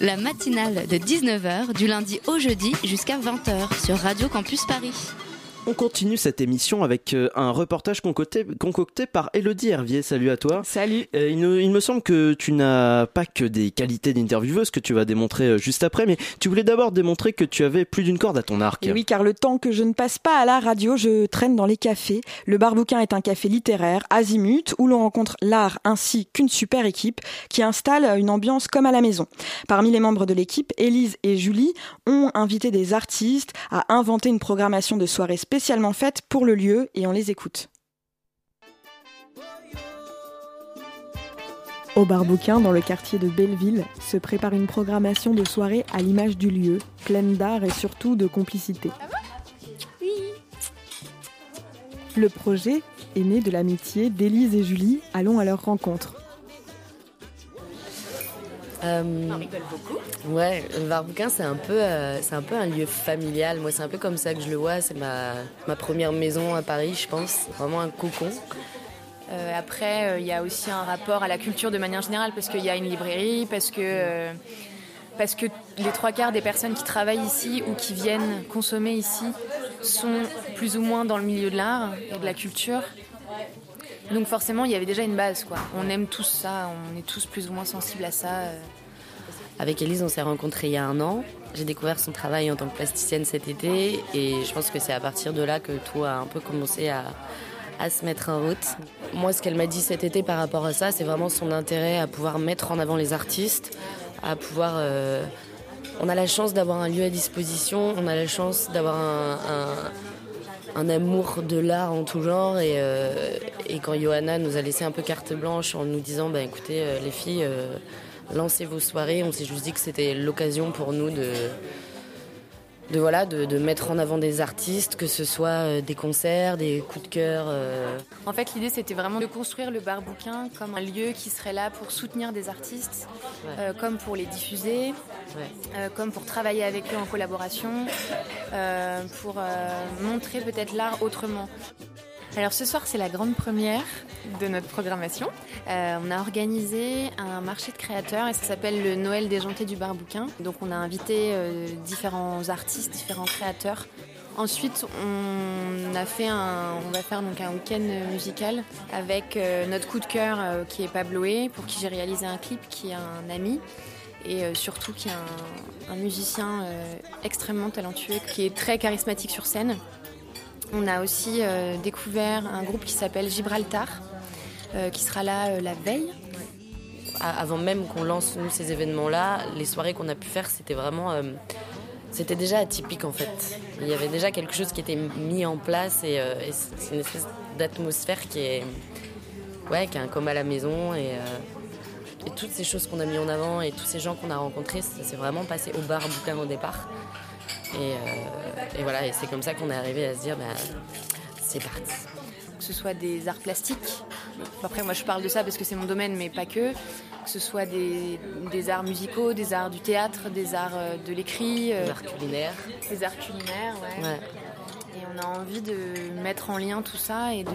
La matinale de 19h du lundi au jeudi jusqu'à 20h sur Radio Campus Paris. On continue cette émission avec euh, un reportage concocté, concocté par Elodie Hervier. Salut à toi. Salut. Euh, il, il, me semble que tu n'as pas que des qualités d'intervieweuse que tu vas démontrer euh, juste après, mais tu voulais d'abord démontrer que tu avais plus d'une corde à ton arc. Et oui, car le temps que je ne passe pas à la radio, je traîne dans les cafés. Le Barbouquin est un café littéraire, azimut, où l'on rencontre l'art ainsi qu'une super équipe qui installe une ambiance comme à la maison. Parmi les membres de l'équipe, Élise et Julie ont invité des artistes à inventer une programmation de soirée spéciale spécialement faites pour le lieu et on les écoute. Au Barbouquin, dans le quartier de Belleville, se prépare une programmation de soirée à l'image du lieu, pleine d'art et surtout de complicité. Le projet est né de l'amitié d'Élise et Julie. Allons à leur rencontre. Euh, On rigole beaucoup. Ouais, le Barbouquin, c'est un, peu, euh, c'est un peu un lieu familial. Moi, c'est un peu comme ça que je le vois. C'est ma, ma première maison à Paris, je pense. Vraiment un cocon. Euh, après, il y a aussi un rapport à la culture de manière générale, parce qu'il y a une librairie, parce que, parce que les trois quarts des personnes qui travaillent ici ou qui viennent consommer ici sont plus ou moins dans le milieu de l'art et de la culture. Donc forcément, il y avait déjà une base, quoi. On aime tous ça, on est tous plus ou moins sensibles à ça. Avec Elise, on s'est rencontrés il y a un an. J'ai découvert son travail en tant que plasticienne cet été et je pense que c'est à partir de là que tout a un peu commencé à, à se mettre en route. Moi, ce qu'elle m'a dit cet été par rapport à ça, c'est vraiment son intérêt à pouvoir mettre en avant les artistes, à pouvoir... Euh... On a la chance d'avoir un lieu à disposition, on a la chance d'avoir un, un, amour de l'art en tout genre. Et, euh, et, quand Johanna nous a laissé un peu carte blanche en nous disant, bah, écoutez, euh, les filles, euh, lancez vos soirées, on s'est juste dit que c'était l'occasion pour nous de de voilà de, de, mettre en avant des artistes, que ce soit euh, des concerts, des coups de cœur. Euh... En fait, l'idée c'était vraiment de construire le bar bouquin comme un lieu qui serait là pour soutenir des artistes, ouais. euh, comme pour les diffuser, ouais. comme pour travailler avec eux en collaboration, pour montrer peut-être l'art autrement. Alors ce soir c'est la grande première de notre programmation. Euh, on a organisé un marché de créateurs et ça s'appelle le Noël déjanté du bar bouquin. Donc on a invité euh, différents artistes, différents créateurs. Ensuite on a fait un, on va faire un week-end musical avec euh, notre coup de cœur qui est Pabloé pour qui j'ai réalisé un clip qui est un ami et surtout qui est un, musicien extrêmement talentueux qui est très charismatique sur scène. On a aussi euh, découvert un groupe qui s'appelle Gibraltar, euh, qui sera là euh, la veille. Avant même qu'on lance ces événements-là, les soirées qu'on a pu faire, c'était vraiment, déjà atypique en fait. Il y avait déjà quelque chose qui était mis en place et, c'est une espèce d'atmosphère qui est, un comme à la maison et, toutes ces choses qu'on a mis en avant et tous ces gens qu'on a rencontrés, c'est vraiment passé au bar bouquin au départ. Et, euh, et, voilà, et c'est comme ça qu'on est arrivé à se dire, bah, c'est parti. Que ce soit des arts plastiques, après moi je parle de ça parce que c'est mon domaine, mais pas que. Que ce soit des, des arts musicaux, des arts du théâtre, des arts euh, de l'écrit, euh, des arts culinaires. Des arts culinaires, ouais. ouais. Et on a envie de mettre en lien tout ça et de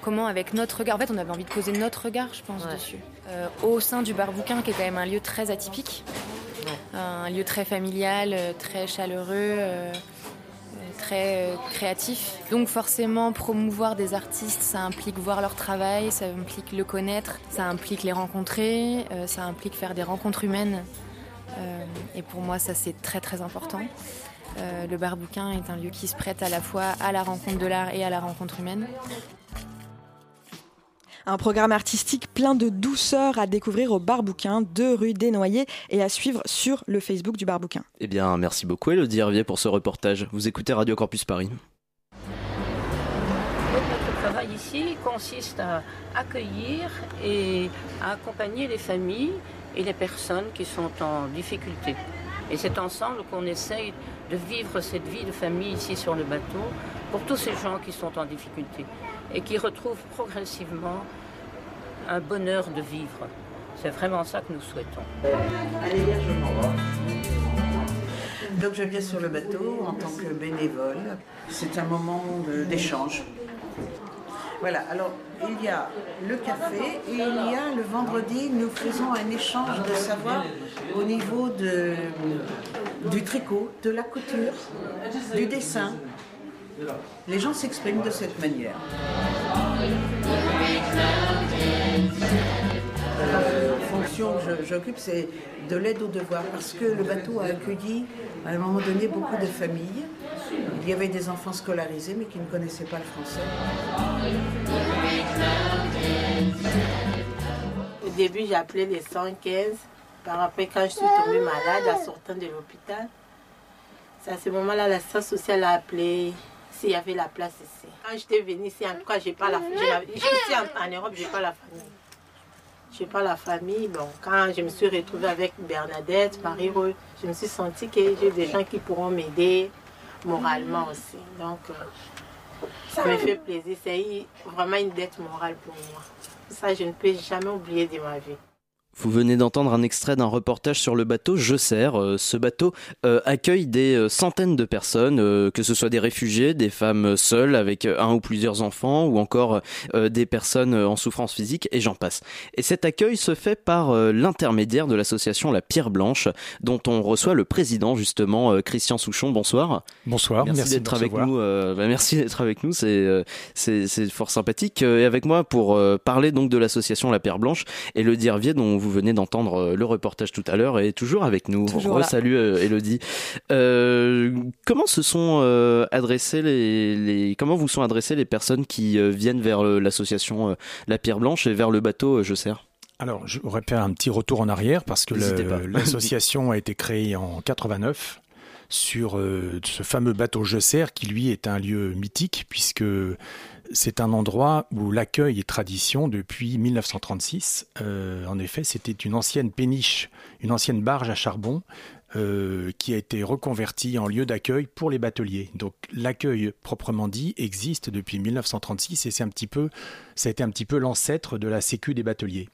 comment avec notre regard, en fait on avait envie de poser notre regard, je pense, ouais. dessus. Euh, au sein du bar bouquin, qui est quand même un lieu très atypique. Un lieu très familial, très chaleureux, euh, très créatif. Donc forcément, promouvoir des artistes, ça implique voir leur travail, ça implique le connaître, ça implique les rencontrer, euh, ça implique faire des rencontres humaines. Euh, et pour moi, ça c'est très très important. Euh, le bar bouquin est un lieu qui se prête à la fois à la rencontre de l'art et à la rencontre humaine. Un programme artistique plein de douceur à découvrir au Barbouquin, 2 rue des Noyers et à suivre sur le Facebook du Barbouquin. Eh bien, merci beaucoup Elodie Hervier pour ce reportage. Vous écoutez Radio Campus Paris. Notre travail ici consiste à accueillir et à accompagner les familles et les personnes qui sont en difficulté. Et c'est ensemble qu'on essaye de vivre cette vie de famille ici sur le bateau pour tous ces gens qui sont en difficulté et qui retrouvent progressivement un bonheur de vivre. C'est vraiment ça que nous souhaitons. Donc je viens sur le bateau en tant que bénévole. C'est un moment d'échange. Voilà, alors il y a le café et il y a le vendredi, nous faisons un échange de savoir au niveau de, du tricot, de la couture, du dessin. Les gens s'expriment de cette manière. La fonction que j'occupe, c'est de l'aide aux devoirs, parce que le bateau a accueilli à un moment donné beaucoup de familles. Il y avait des enfants scolarisés, mais qui ne connaissaient pas le français. Au début, appelé les 115. Par après, quand je suis tombée malade en sortant de l'hôpital, c'est à ce moment-là l'assistance sociale a appelé s'il y avait la place ici. Quand j'étais venue ici, en tout cas, j'ai pas la famille. Ici en, Europe, j'ai pas la famille. J'ai pas la famille. Quand je me suis retrouvée avec Bernadette, Marie, je me suis sentie que j'ai des gens qui pourront m'aider moralement aussi. Donc, euh, ça me fait plaisir. C'est vraiment une dette morale pour moi. Ça, je ne peux jamais oublier de ma vie. Vous venez d'entendre un extrait d'un reportage sur le bateau Je Sers. Euh, ce bateau euh, accueille des euh, centaines de personnes, que ce soit des réfugiés, des femmes seules avec un ou plusieurs enfants, ou encore des personnes en souffrance physique, et j'en passe. Et cet accueil se fait par l'intermédiaire de l'association La Pierre Blanche, dont on reçoit le président justement, Christian Souchon. Bonsoir. Bonsoir. Merci, d'être avec nous. Bah, merci d'être avec nous. C'est c'est fort sympathique. Et avec moi pour parler donc de l'association La Pierre Blanche, et le Vier dont vous venez d'entendre euh, le reportage tout à l'heure, est toujours avec nous. Salut euh, Elodie. Euh, comment se sont adressés les, comment vous sont adressées les personnes qui viennent vers l'association La Pierre Blanche et vers le bateau Je Sers alors, je voudrais faire un petit retour en arrière parce que *laughs* l'association a été créée en 89 sur ce fameux bateau Je qui lui est un lieu mythique puisque c'est un endroit où l'accueil est tradition depuis 1936. Euh, en effet, c'était une ancienne péniche, une ancienne barge à charbon euh, qui a été reconvertie en lieu d'accueil pour les bateliers. Donc l'accueil proprement dit existe depuis 1936 et c'est un petit peu, ça a été un petit peu l'ancêtre de la sécu des bateliers.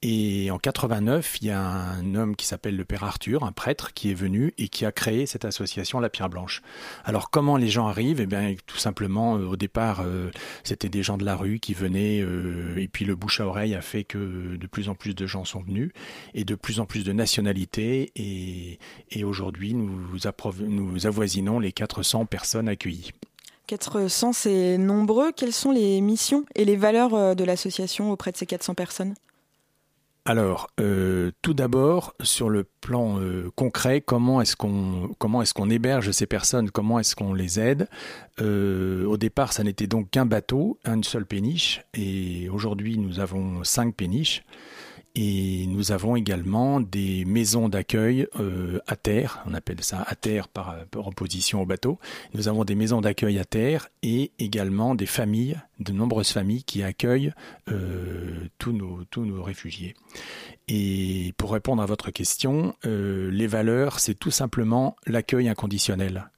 Et en 89, il y a un homme qui s'appelle le Père Arthur, un prêtre, qui est venu et qui a créé cette association La Pierre Blanche. Alors comment les gens arrivent? Eh bien, tout simplement, euh, au départ, euh, c'était des gens de la rue qui venaient, euh, et puis le bouche à oreille a fait que de plus en plus de gens sont venus, et de plus en plus de nationalités, et, aujourd'hui, nous, nous avoisinons les 400 personnes accueillies. 400, c'est nombreux. Quelles sont les missions et les valeurs de l'association auprès de ces 400 personnes? Alors, euh, tout d'abord, sur le plan euh, concret, comment est-ce qu'on héberge ces personnes, comment est-ce qu'on les aide? Euh, Au départ, ça n'était donc qu'un bateau, une seule péniche, et aujourd'hui, nous avons cinq péniches. Et nous avons également des maisons d'accueil euh, à terre, on appelle ça à terre par, par, opposition au bateau. Nous avons des maisons d'accueil à terre et également des familles, de nombreuses familles qui accueillent euh, tous, nos, tous nos réfugiés. Et pour répondre à votre question, euh, les valeurs, c'est tout simplement l'accueil inconditionnel.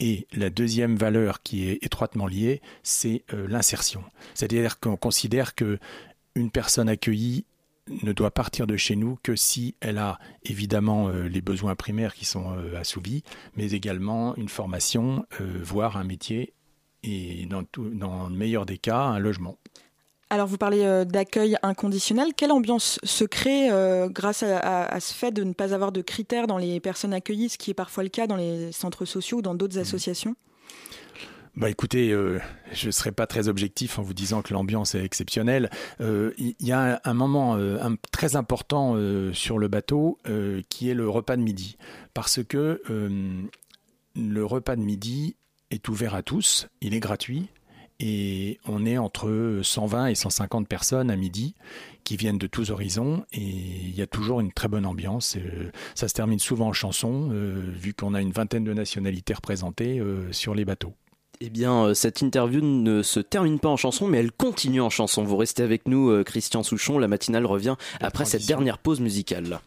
Et la deuxième valeur qui est étroitement liée, c'est l'insertion. C'est-à-dire qu'on considère que une personne accueillie ne doit partir de chez nous que si elle a évidemment euh, les besoins primaires qui sont euh, assouvis, mais également une formation, euh, voire un métier et dans, dans, le meilleur des cas, un logement. Alors vous parlez d'accueil inconditionnel. Quelle ambiance se crée grâce à, ce fait de ne pas avoir de critères dans les personnes accueillies, ce qui est parfois le cas dans les centres sociaux ou dans d'autres mmh. associations? Bah écoutez, euh, je ne serai pas très objectif en vous disant que l'ambiance est exceptionnelle. Euh, il y, a un, moment euh, très important sur le bateau qui est le repas de midi. Parce que le repas de midi est ouvert à tous, il est gratuit. Et on est entre 120 et 150 personnes à midi qui viennent de tous horizons et il y a toujours une très bonne ambiance. ça se termine souvent en chanson, vu qu'on a une vingtaine de nationalités représentées sur les bateaux. Eh bien, euh, cette interview ne se termine pas en chanson, mais elle continue en chanson. Vous restez avec nous, euh, Christian Souchon. La matinale revient après cette dernière pause musicale.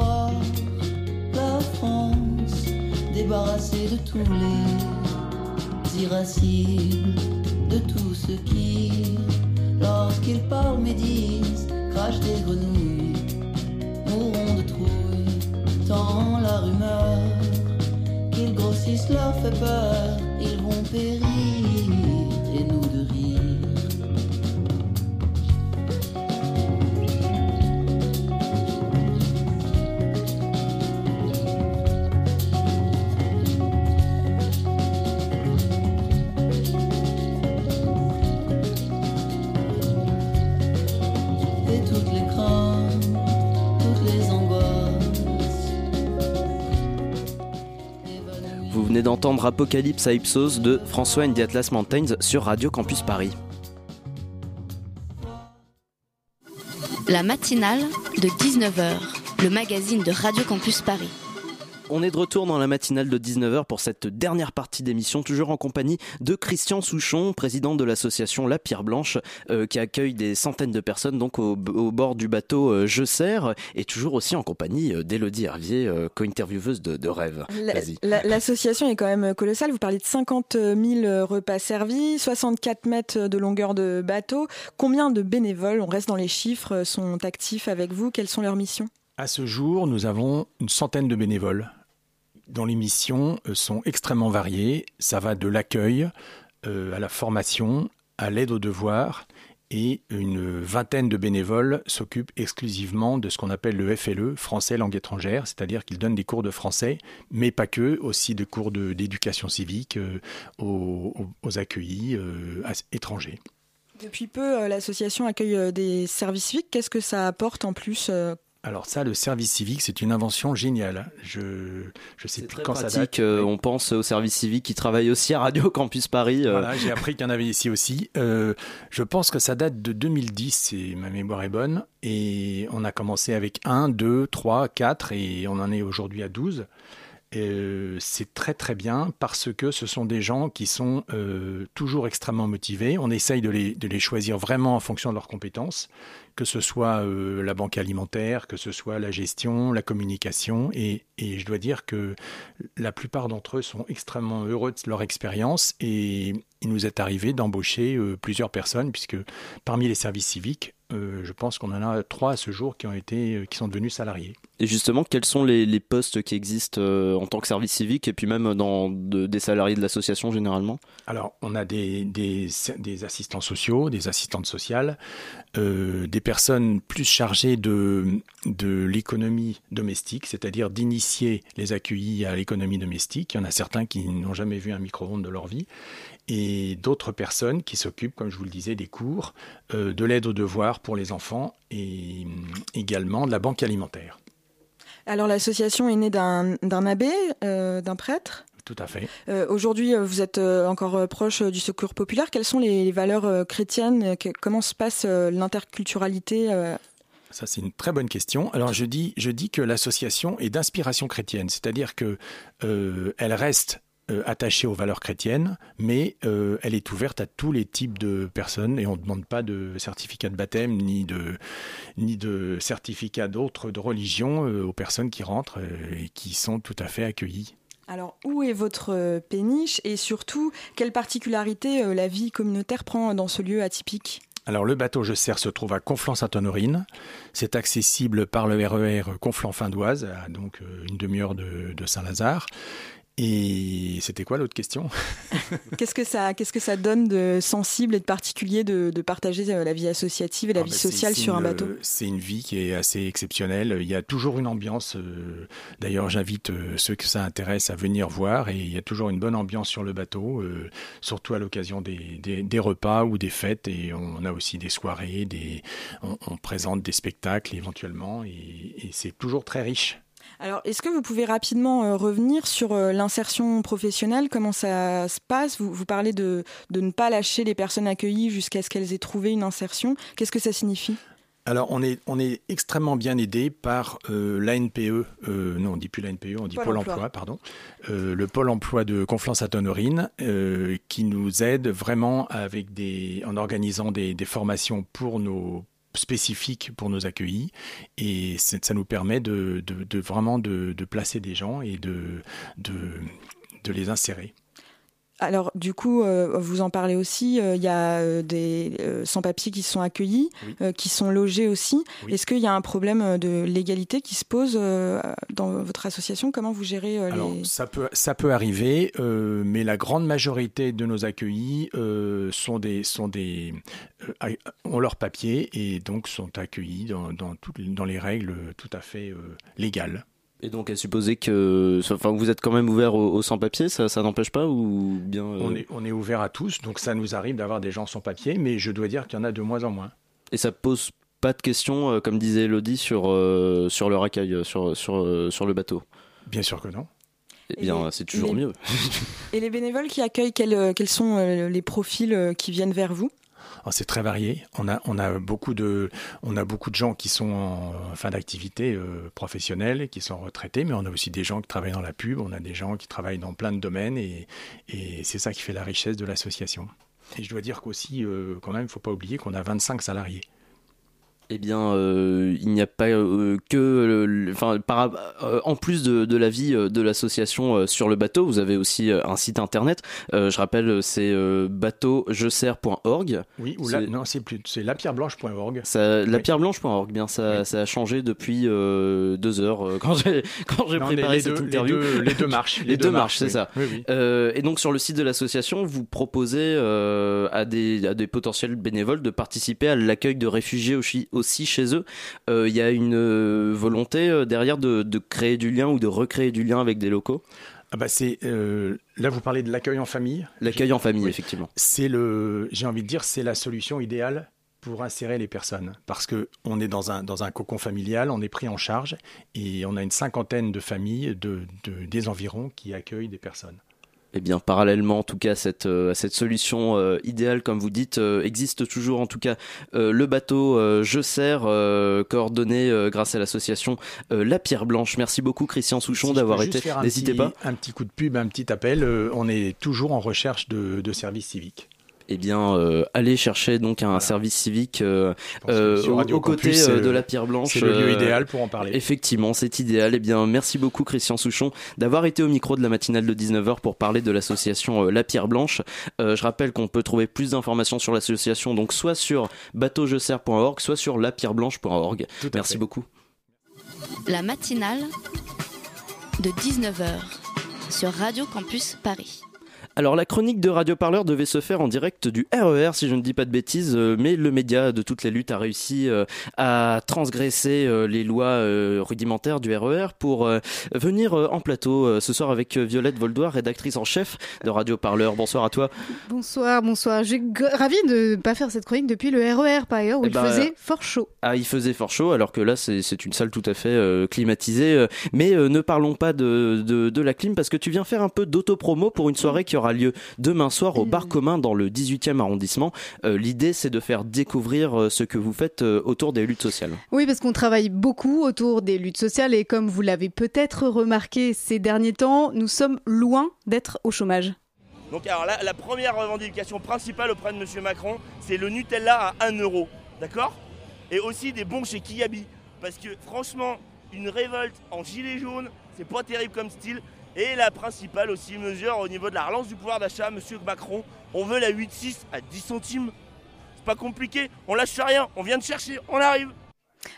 La France débarrassée de tous les irascibles, de tous ceux qui, lorsqu'ils parlent, médisent, crachent des grenouilles, mourront de trouille, tant la rumeur qu'ils grossissent leur fait peur, ils vont périr d'entendre Apocalypse à Ipsos de François and the Atlas Mountains sur Radio Campus Paris. La matinale de 19h, le magazine de Radio Campus Paris. On est de retour dans la matinale de 19h pour cette dernière partie d'émission, toujours en compagnie de Christian Souchon, président de l'association La Pierre Blanche, euh, qui accueille des centaines de personnes donc au, au bord du bateau euh, Je Sers, et toujours aussi en compagnie euh, d'Élodie Hervier, euh, co-intervieweuse de, de Rêve. La- Vas-y. la- L'association est quand même colossale. Vous parlez de 50 000 repas servis, 64 mètres de longueur de bateau. Combien de bénévoles, on reste dans les chiffres, sont actifs avec vous? Quelles sont leurs missions? À ce jour, nous avons une centaine de bénévoles dont les missions euh, sont extrêmement variées. Ça va de l'accueil euh, à la formation, à l'aide aux devoirs. Et une vingtaine de bénévoles s'occupent exclusivement de ce qu'on appelle le FLE, français langue étrangère, c'est-à-dire qu'ils donnent des cours de français, mais pas que, aussi des cours d'éducation civique euh, aux, accueillis étrangers. Depuis peu, l'association accueille des services civiques. Qu'est-ce que ça apporte en plus Alors ça, le service civique, c'est une invention géniale. Je je sais plus Très quand ça date. pratique, euh, on pense au service civique qui travaille aussi à Radio Campus Paris. euh, Voilà, j'ai appris qu'il y en avait ici aussi. Euh, je pense que ça date de 2010, si ma mémoire est bonne. Et on a commencé avec 1, 2, 3, 4 et on en est aujourd'hui à 12. Euh, c'est très très bien parce que ce sont des gens qui sont euh, toujours extrêmement motivés. On essaye de les, de les choisir vraiment en fonction de leurs compétences, que ce soit euh, la banque alimentaire, que ce soit la gestion, la communication. Et, je dois dire que la plupart d'entre eux sont extrêmement heureux de leur expérience et il nous est arrivé d'embaucher euh, plusieurs personnes puisque parmi les services civiques, euh, je pense qu'on en a trois à ce jour qui ont été, euh, qui sont devenus salariés. Et justement, quels sont les, les postes qui existent euh, en tant que service civique et puis même dans de- des salariés de l'association généralement? Alors, on a des, des, des assistants sociaux, des assistantes sociales, euh, des personnes plus chargées de, de l'économie domestique, c'est-à-dire d'initier les accueillis à l'économie domestique. Il y en a certains qui n'ont jamais vu un micro-ondes de leur vie. Et d'autres personnes qui s'occupent, comme je vous le disais, des cours, euh, de l'aide aux devoirs pour les enfants et hum, également de la banque alimentaire. Alors l'association est née d'un d'un abbé, euh, d'un prêtre. Tout à fait. Euh, Aujourd'hui, vous êtes encore proche du secours populaire. Quelles sont les, les valeurs chrétiennes que- Comment se passe l'interculturalité Ça, c'est une très bonne question. Alors, je dis, je dis que l'association est d'inspiration chrétienne, c'est-à-dire que euh, elle reste euh, attachée aux valeurs chrétiennes, mais euh, elle est ouverte à tous les types de personnes et on ne demande pas de certificat de baptême ni de, ni de certificat d'autres de religion euh, aux personnes qui rentrent et qui sont tout à fait accueillies. Alors, où est votre péniche et surtout, quelle particularité la vie communautaire prend dans ce lieu atypique? Alors le bateau Je Sers se trouve à Conflans-Sainte-Honorine. C'est accessible par le RER e Conflans-Findoise, à donc une demi-heure de, de Saint-Lazare. Et c'était quoi l'autre question? *laughs* Qu'est-ce que ça, qu'est-ce que ça donne de sensible et de particulier de, partager euh, la vie associative et la ah vie bah, sociale sur un bateau? C'est une vie qui est assez exceptionnelle. Il y a toujours une ambiance. Euh, d'ailleurs, j'invite euh, ceux que ça intéresse à venir voir. Et il y a toujours une bonne ambiance sur le bateau, surtout à l'occasion des, repas ou des fêtes. Et on a aussi des soirées, des, on, présente des spectacles éventuellement. et c'est toujours très riche. Alors, est-ce que vous pouvez rapidement euh, revenir sur euh, l'insertion professionnelle? Comment ça se passe? Vous, parlez de, ne pas lâcher les personnes accueillies jusqu'à ce qu'elles aient trouvé une insertion. Qu'est-ce que ça signifie? Alors on est, on est extrêmement bien aidé par euh, l'ANPE, non on dit plus l'ANPE, on dit Pôle, emploi. pardon, le Pôle emploi de Conflans-Sainte-Honorine, qui nous aide vraiment avec des, en organisant des, des formations pour nos, spécifique pour nos accueillis et ça nous permet de, vraiment de, placer des gens et de, de les insérer. Alors, du coup, euh, vous en parlez aussi, euh, il y a euh, des sans-papiers qui sont accueillis, qui sont logés aussi. Est-ce qu'il y a un problème de légalité qui se pose dans votre association? Comment vous gérez les... ça peut, ça peut arriver, mais la grande majorité de nos accueillis sont des, sont des, ont leur papier et donc sont accueillis dans, dans, dans les règles tout à fait légales. Et donc, à supposer que, enfin, vous êêtre quand même ouvert aux, sans-papiers, ça, ça n'empêche pas ou bien euh on, est, on est ouvert à tous, donc ça nous arrive d'avoir des gens sans-papiers, mais je dois dire qu'il y en a de moins en moins. Et ça pose pas de questions, euh, comme disait Elodie, sur, euh, sur leur accueil sur, sur, sur le bateau? Bien sûr que non. Eh bien, c'est toujours mieux. *laughs* Et les bénévoles qui accueillent, quels, quels sont les profils qui viennent vers vous? C'est très varié. On a, beaucoup de, gens qui sont en fin d'activité euh, professionnelle, qui sont retraités, mais on a aussi des gens qui travaillent dans la pub, on a des gens qui travaillent dans plein de domaines, et, et c'est ça qui fait la richesse de l'association. Et je dois dire qu'aussi, euh, quand même, il ne faut pas oublier qu'on a 25 salariés eh bien, euh, il n'y a pas euh, que, enfin, euh, en plus de, la vie de l'association sur le bateau, vous avez aussi un site internet. je rappelle, c'est bateaujesers.org. Oui, ou non, c'est plus, c'est lapierreblanche.org. Lapierreblanche.org, bien, ça, ça a changé depuis deux heures quand j'ai *laughs* quand j'ai préparé cette interview. Les deux, marches. *laughs* Les, deux, marches, c'est ça. et donc sur le site de l'association, vous proposez à des à des potentiels bénévoles de participer à l'accueil de réfugiés aussi aussi chez eux, euh, il y a une euh, volonté euh, derrière de, créer du lien ou de recréer du lien avec des locaux ah bah c'est là vous parlez de l'accueil en famille. L'accueil en famille effectivement. C'est le j'ai envie de dire c'est la solution idéale pour insérer les personnes parce que on est dans un dans un cocon familial, on est pris en charge et on a une cinquantaine de familles de, de des environs qui accueillent des personnes. Eh bien, parallèlement, en tout cas, cette, euh, cette solution euh, idéale, comme vous dites, euh, existe toujours. En tout cas, le bateau Je Sers, coordonné grâce à l'association La Pierre Blanche. Merci beaucoup, Christian Souchon, d'avoir été. N'hésitez pas. Un petit coup de pub, un petit appel. on est toujours en recherche de, de services civiques eh bien, euh, aller chercher donc un service civique euh, euh, aux côtés de la Pierre Blanche. C'est le lieu idéal pour en parler. Effectivement, c'est idéal. Eh bien, merci beaucoup Christian Souchon d'avoir été au micro de la matinale de 19h pour parler de l'association La Pierre Blanche. je rappelle qu'on peut trouver plus d'informations sur l'association donc soit sur bateaujesers.org, soit sur lapierreblanche.org. Merci beaucoup. La matinale de 19h sur Radio Campus Paris. Alors la chronique de Radio Parleur devait se faire en direct du RER e si je ne dis pas de bêtises, euh, mais le média de toutes les luttes a réussi euh, à transgresser euh, les lois rudimentaires du RER e pour venir en plateau ce soir avec Violette Voldoir, rédactrice en chef de Radio Parleur. Bonsoir à toi. Bonsoir, bonsoir. Je suis ravi de ne pas faire cette chronique depuis le RER e par ailleurs où eh il ben, faisait fort chaud. Ah, il faisait fort chaud alors que là c'est une salle tout à fait climatisée. Mais ne parlons pas de, de, de, la clim parce que tu viens faire un peu d'autopromo pour une soirée qui aura aura lieu demain soir au bar commun dans le 18e arrondissement. L'idée, c'est de faire découvrir ce que vous faites autour des luttes sociales. Oui, parce qu'on travaille beaucoup autour des luttes sociales et comme vous l'avez peut-être remarqué ces derniers temps, nous sommes loin d'être au chômage. Donc alors la, la première revendication principale auprès de M. Macron, c'est le Nutella à 1 euro. D'accord? Et aussi des bons chez Kiabi. Parce que franchement, une révolte en gilet jaune, c'est pas terrible comme style. Et la principale aussi mesure au niveau de la relance du pouvoir d'achat, monsieur Macron, on veut la 8,6 à 10 centimes. C'est pas compliqué, on lâche rien, on vient de chercher, on arrive.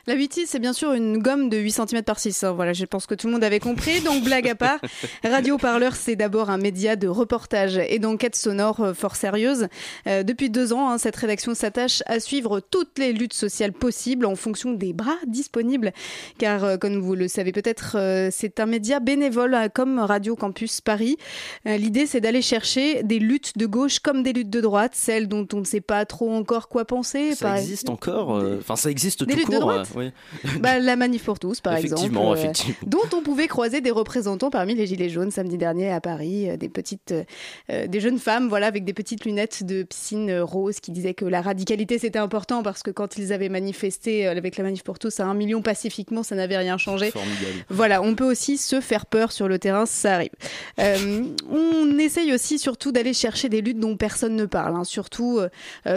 La 8 c'est bien sûr une gomme de 8 cm par 6. Hein. Voilà, je pense que tout le monde avait compris. Donc, blague à part, *laughs* Radio Parleur, c'est d'abord un média de reportage et d'enquête sonore euh, fort sérieuse. Euh, depuis deux ans, hein, cette rédaction s'attache à suivre toutes les luttes sociales possibles en fonction des bras disponibles. Car, euh, comme vous le savez peut-être, c'est un média bénévole comme Radio Campus Paris. L'idée, c'est d'aller chercher des luttes de gauche comme des luttes de droite, celles dont on ne sait pas trop encore quoi penser. Ça existe encore Enfin, ça existe tout court. *laughs* bah, La manif pour tous, par exemple. Euh, effectivement. Dont on pouvait croiser des représentants parmi les Gilets jaunes samedi dernier à Paris, euh, des petites, euh, des jeunes femmes, voilà, avec des petites lunettes de piscine rose qui disaient que la radicalité c'était important parce que quand ils avaient manifesté avec la manif pour tous à un million pacifiquement, ça n'avait rien changé. Formidable. Voilà, on peut aussi se faire peur sur le terrain, ça arrive. on essaye aussi surtout d'aller chercher des luttes dont personne ne parle, hein, surtout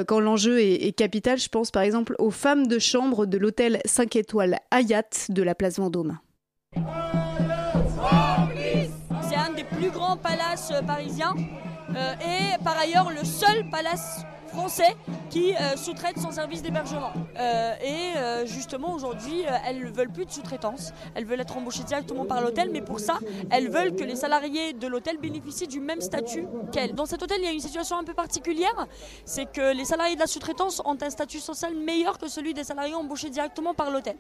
quand l'enjeu est, est capital. Je pense par exemple aux femmes de chambre de l'hôtel 5 étoiles Hayat de la place Vendôme. C'est un des plus grands palaces parisiens euh, et par ailleurs le seul palace français qui euh, sous-traitent son service d'hébergement. Euh, et euh, justement, aujourd'hui, elles ne veulent plus de sous-traitance. Elles veulent être embauchées directement par l'hôtel, mais pour ça, elles veulent que les salariés de l'hôtel bénéficient du même statut qu'elles. Dans cet hôtel, il y a une situation un peu particulière, c'est que les salariés de la sous-traitance ont un statut social meilleur que celui des salariés embauchés directement par l'hôtel.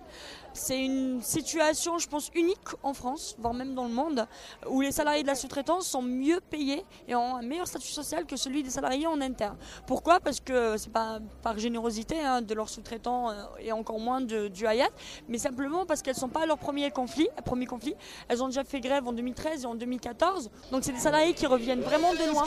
C'est une situation, je pense, unique en France, voire même dans le monde, où les salariés de la sous-traitance sont mieux payés et ont un meilleur statut social que celui des salariés en interne. Pourquoi? Parce que c'est pas par générosité hein, de leurs sous-traitants euh, et encore moins du Hayat, mais simplement parce qu'elles ne sont pas à leur premier conflit, premier conflit. Elles ont déjà fait grève en 2013 et en 2014. Donc c'est des salariés qui reviennent vraiment de loin.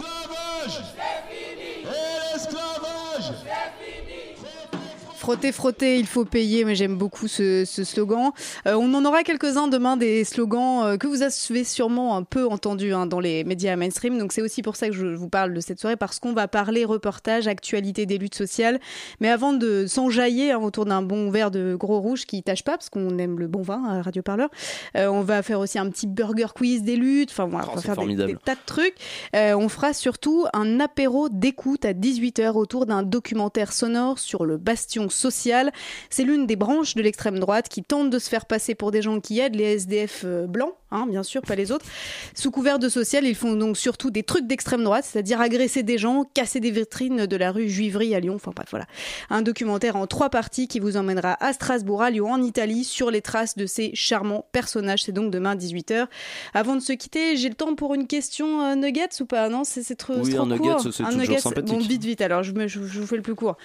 Frotter, frotter, il faut payer. Mais j'aime beaucoup ce, slogan. Euh, on en aura quelques-uns demain, des slogans euh, que vous avez sûrement un peu entendus hein, dans les médias mainstream. Donc c'est aussi pour ça que je vous parle de cette soirée, parce qu'on va parler reportage, actualité des luttes sociales. Mais avant de s'enjailler hein, autour d'un bon verre de gros rouge qui tâche pas, parce qu'on aime le bon vin à Radio Parleur, euh, on va faire aussi un petit burger quiz des luttes. Enfin voilà, Oh, on va c'est faire des, des tas de trucs. Euh, on fera surtout un apéro d'écoute à 18h autour d'un documentaire sonore sur le bastion social. C'est l'une des branches de l'extrême droite qui tente de se faire passer pour des gens qui aident les SDF euh, blancs, hein, bien sûr, pas les autres. Sous couvert de social, ils font donc surtout des trucs d'extrême droite, c'est-à-dire agresser des gens, casser des vitrines de la rue Juivry à Lyon. Enfin bref, voilà. Un documentaire en trois parties qui vous emmènera à Strasbourg, à Lyon, en Italie, sur les traces de ces charmants personnages. C'est donc demain 18h. Avant de se quitter, j'ai le temps pour une question euh, nuggets ou pas? Non, c'est trop, Oui, trop un nuggets, court. c'est Un toujours nuggets, sympathique. Bon, vite, vite. Alors, je, me- je- je vous fais le plus court.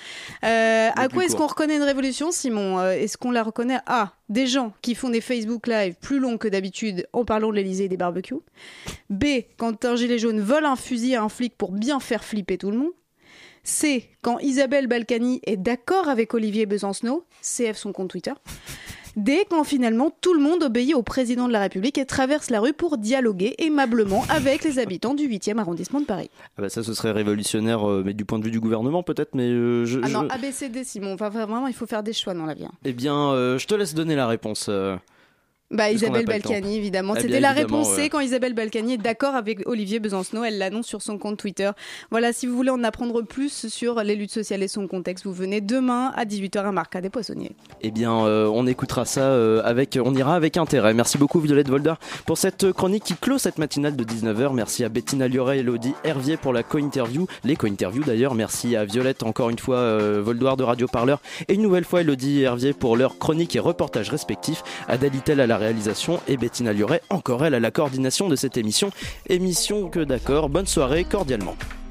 Euh, à plus quoi est-ce court. qu'on reconnaît une révolution, Simon Euh, Est-ce qu'on la reconnaît? À des gens qui font des Facebook Live plus longs que d'habitude en parlant de l'Elysée et des barbecues B. Quand un gilet jaune vole un fusil à un flic pour bien faire flipper tout le monde C. Quand Isabelle Balkany est d'accord avec Olivier Besancenot, CF son compte Twitter. D. Quand finalement tout le monde obéit au président de la République et traverse la rue pour dialoguer aimablement avec les habitants du 8e arrondissement de Paris. Ah bah ça, ce serait révolutionnaire, euh, mais du point de vue du gouvernement peut-être, mais euh, je, Ah non, je- ABCD Simon, enfin, vraiment il faut faire des choix dans la vie. hein. Eh bien, euh, je te laisse donner la réponse. Euh. Bah Isabelle. Balkany évidemment, Eh c'était la réponse C ouais. quand Isabelle Balkany est d'accord avec Olivier Besancenot, elle l'annonce sur son compte Twitter. Voilà, si vous voulez en apprendre plus sur les luttes sociales et son contexte, vous venez demain à 18h à Marca des Poissonniers. Eh bien, euh, on écoutera ça euh, avec, on ira avec intérêt. Merci beaucoup Violette Volder pour cette chronique qui clôt cette matinale de 19h. Merci à Bettina Lioret et Elodie Hervier pour la co-interview, les co-interviews d'ailleurs. Merci à Violette encore une fois euh, Voldoir de Radio Parleur et une nouvelle fois Elodie Hervier pour leurs chroniques et reportages respectifs. Ada Littel à la réalisation et Bettina Lioret encore elle à la coordination de cette émission. Émission que d'accord. Bonne soirée cordialement.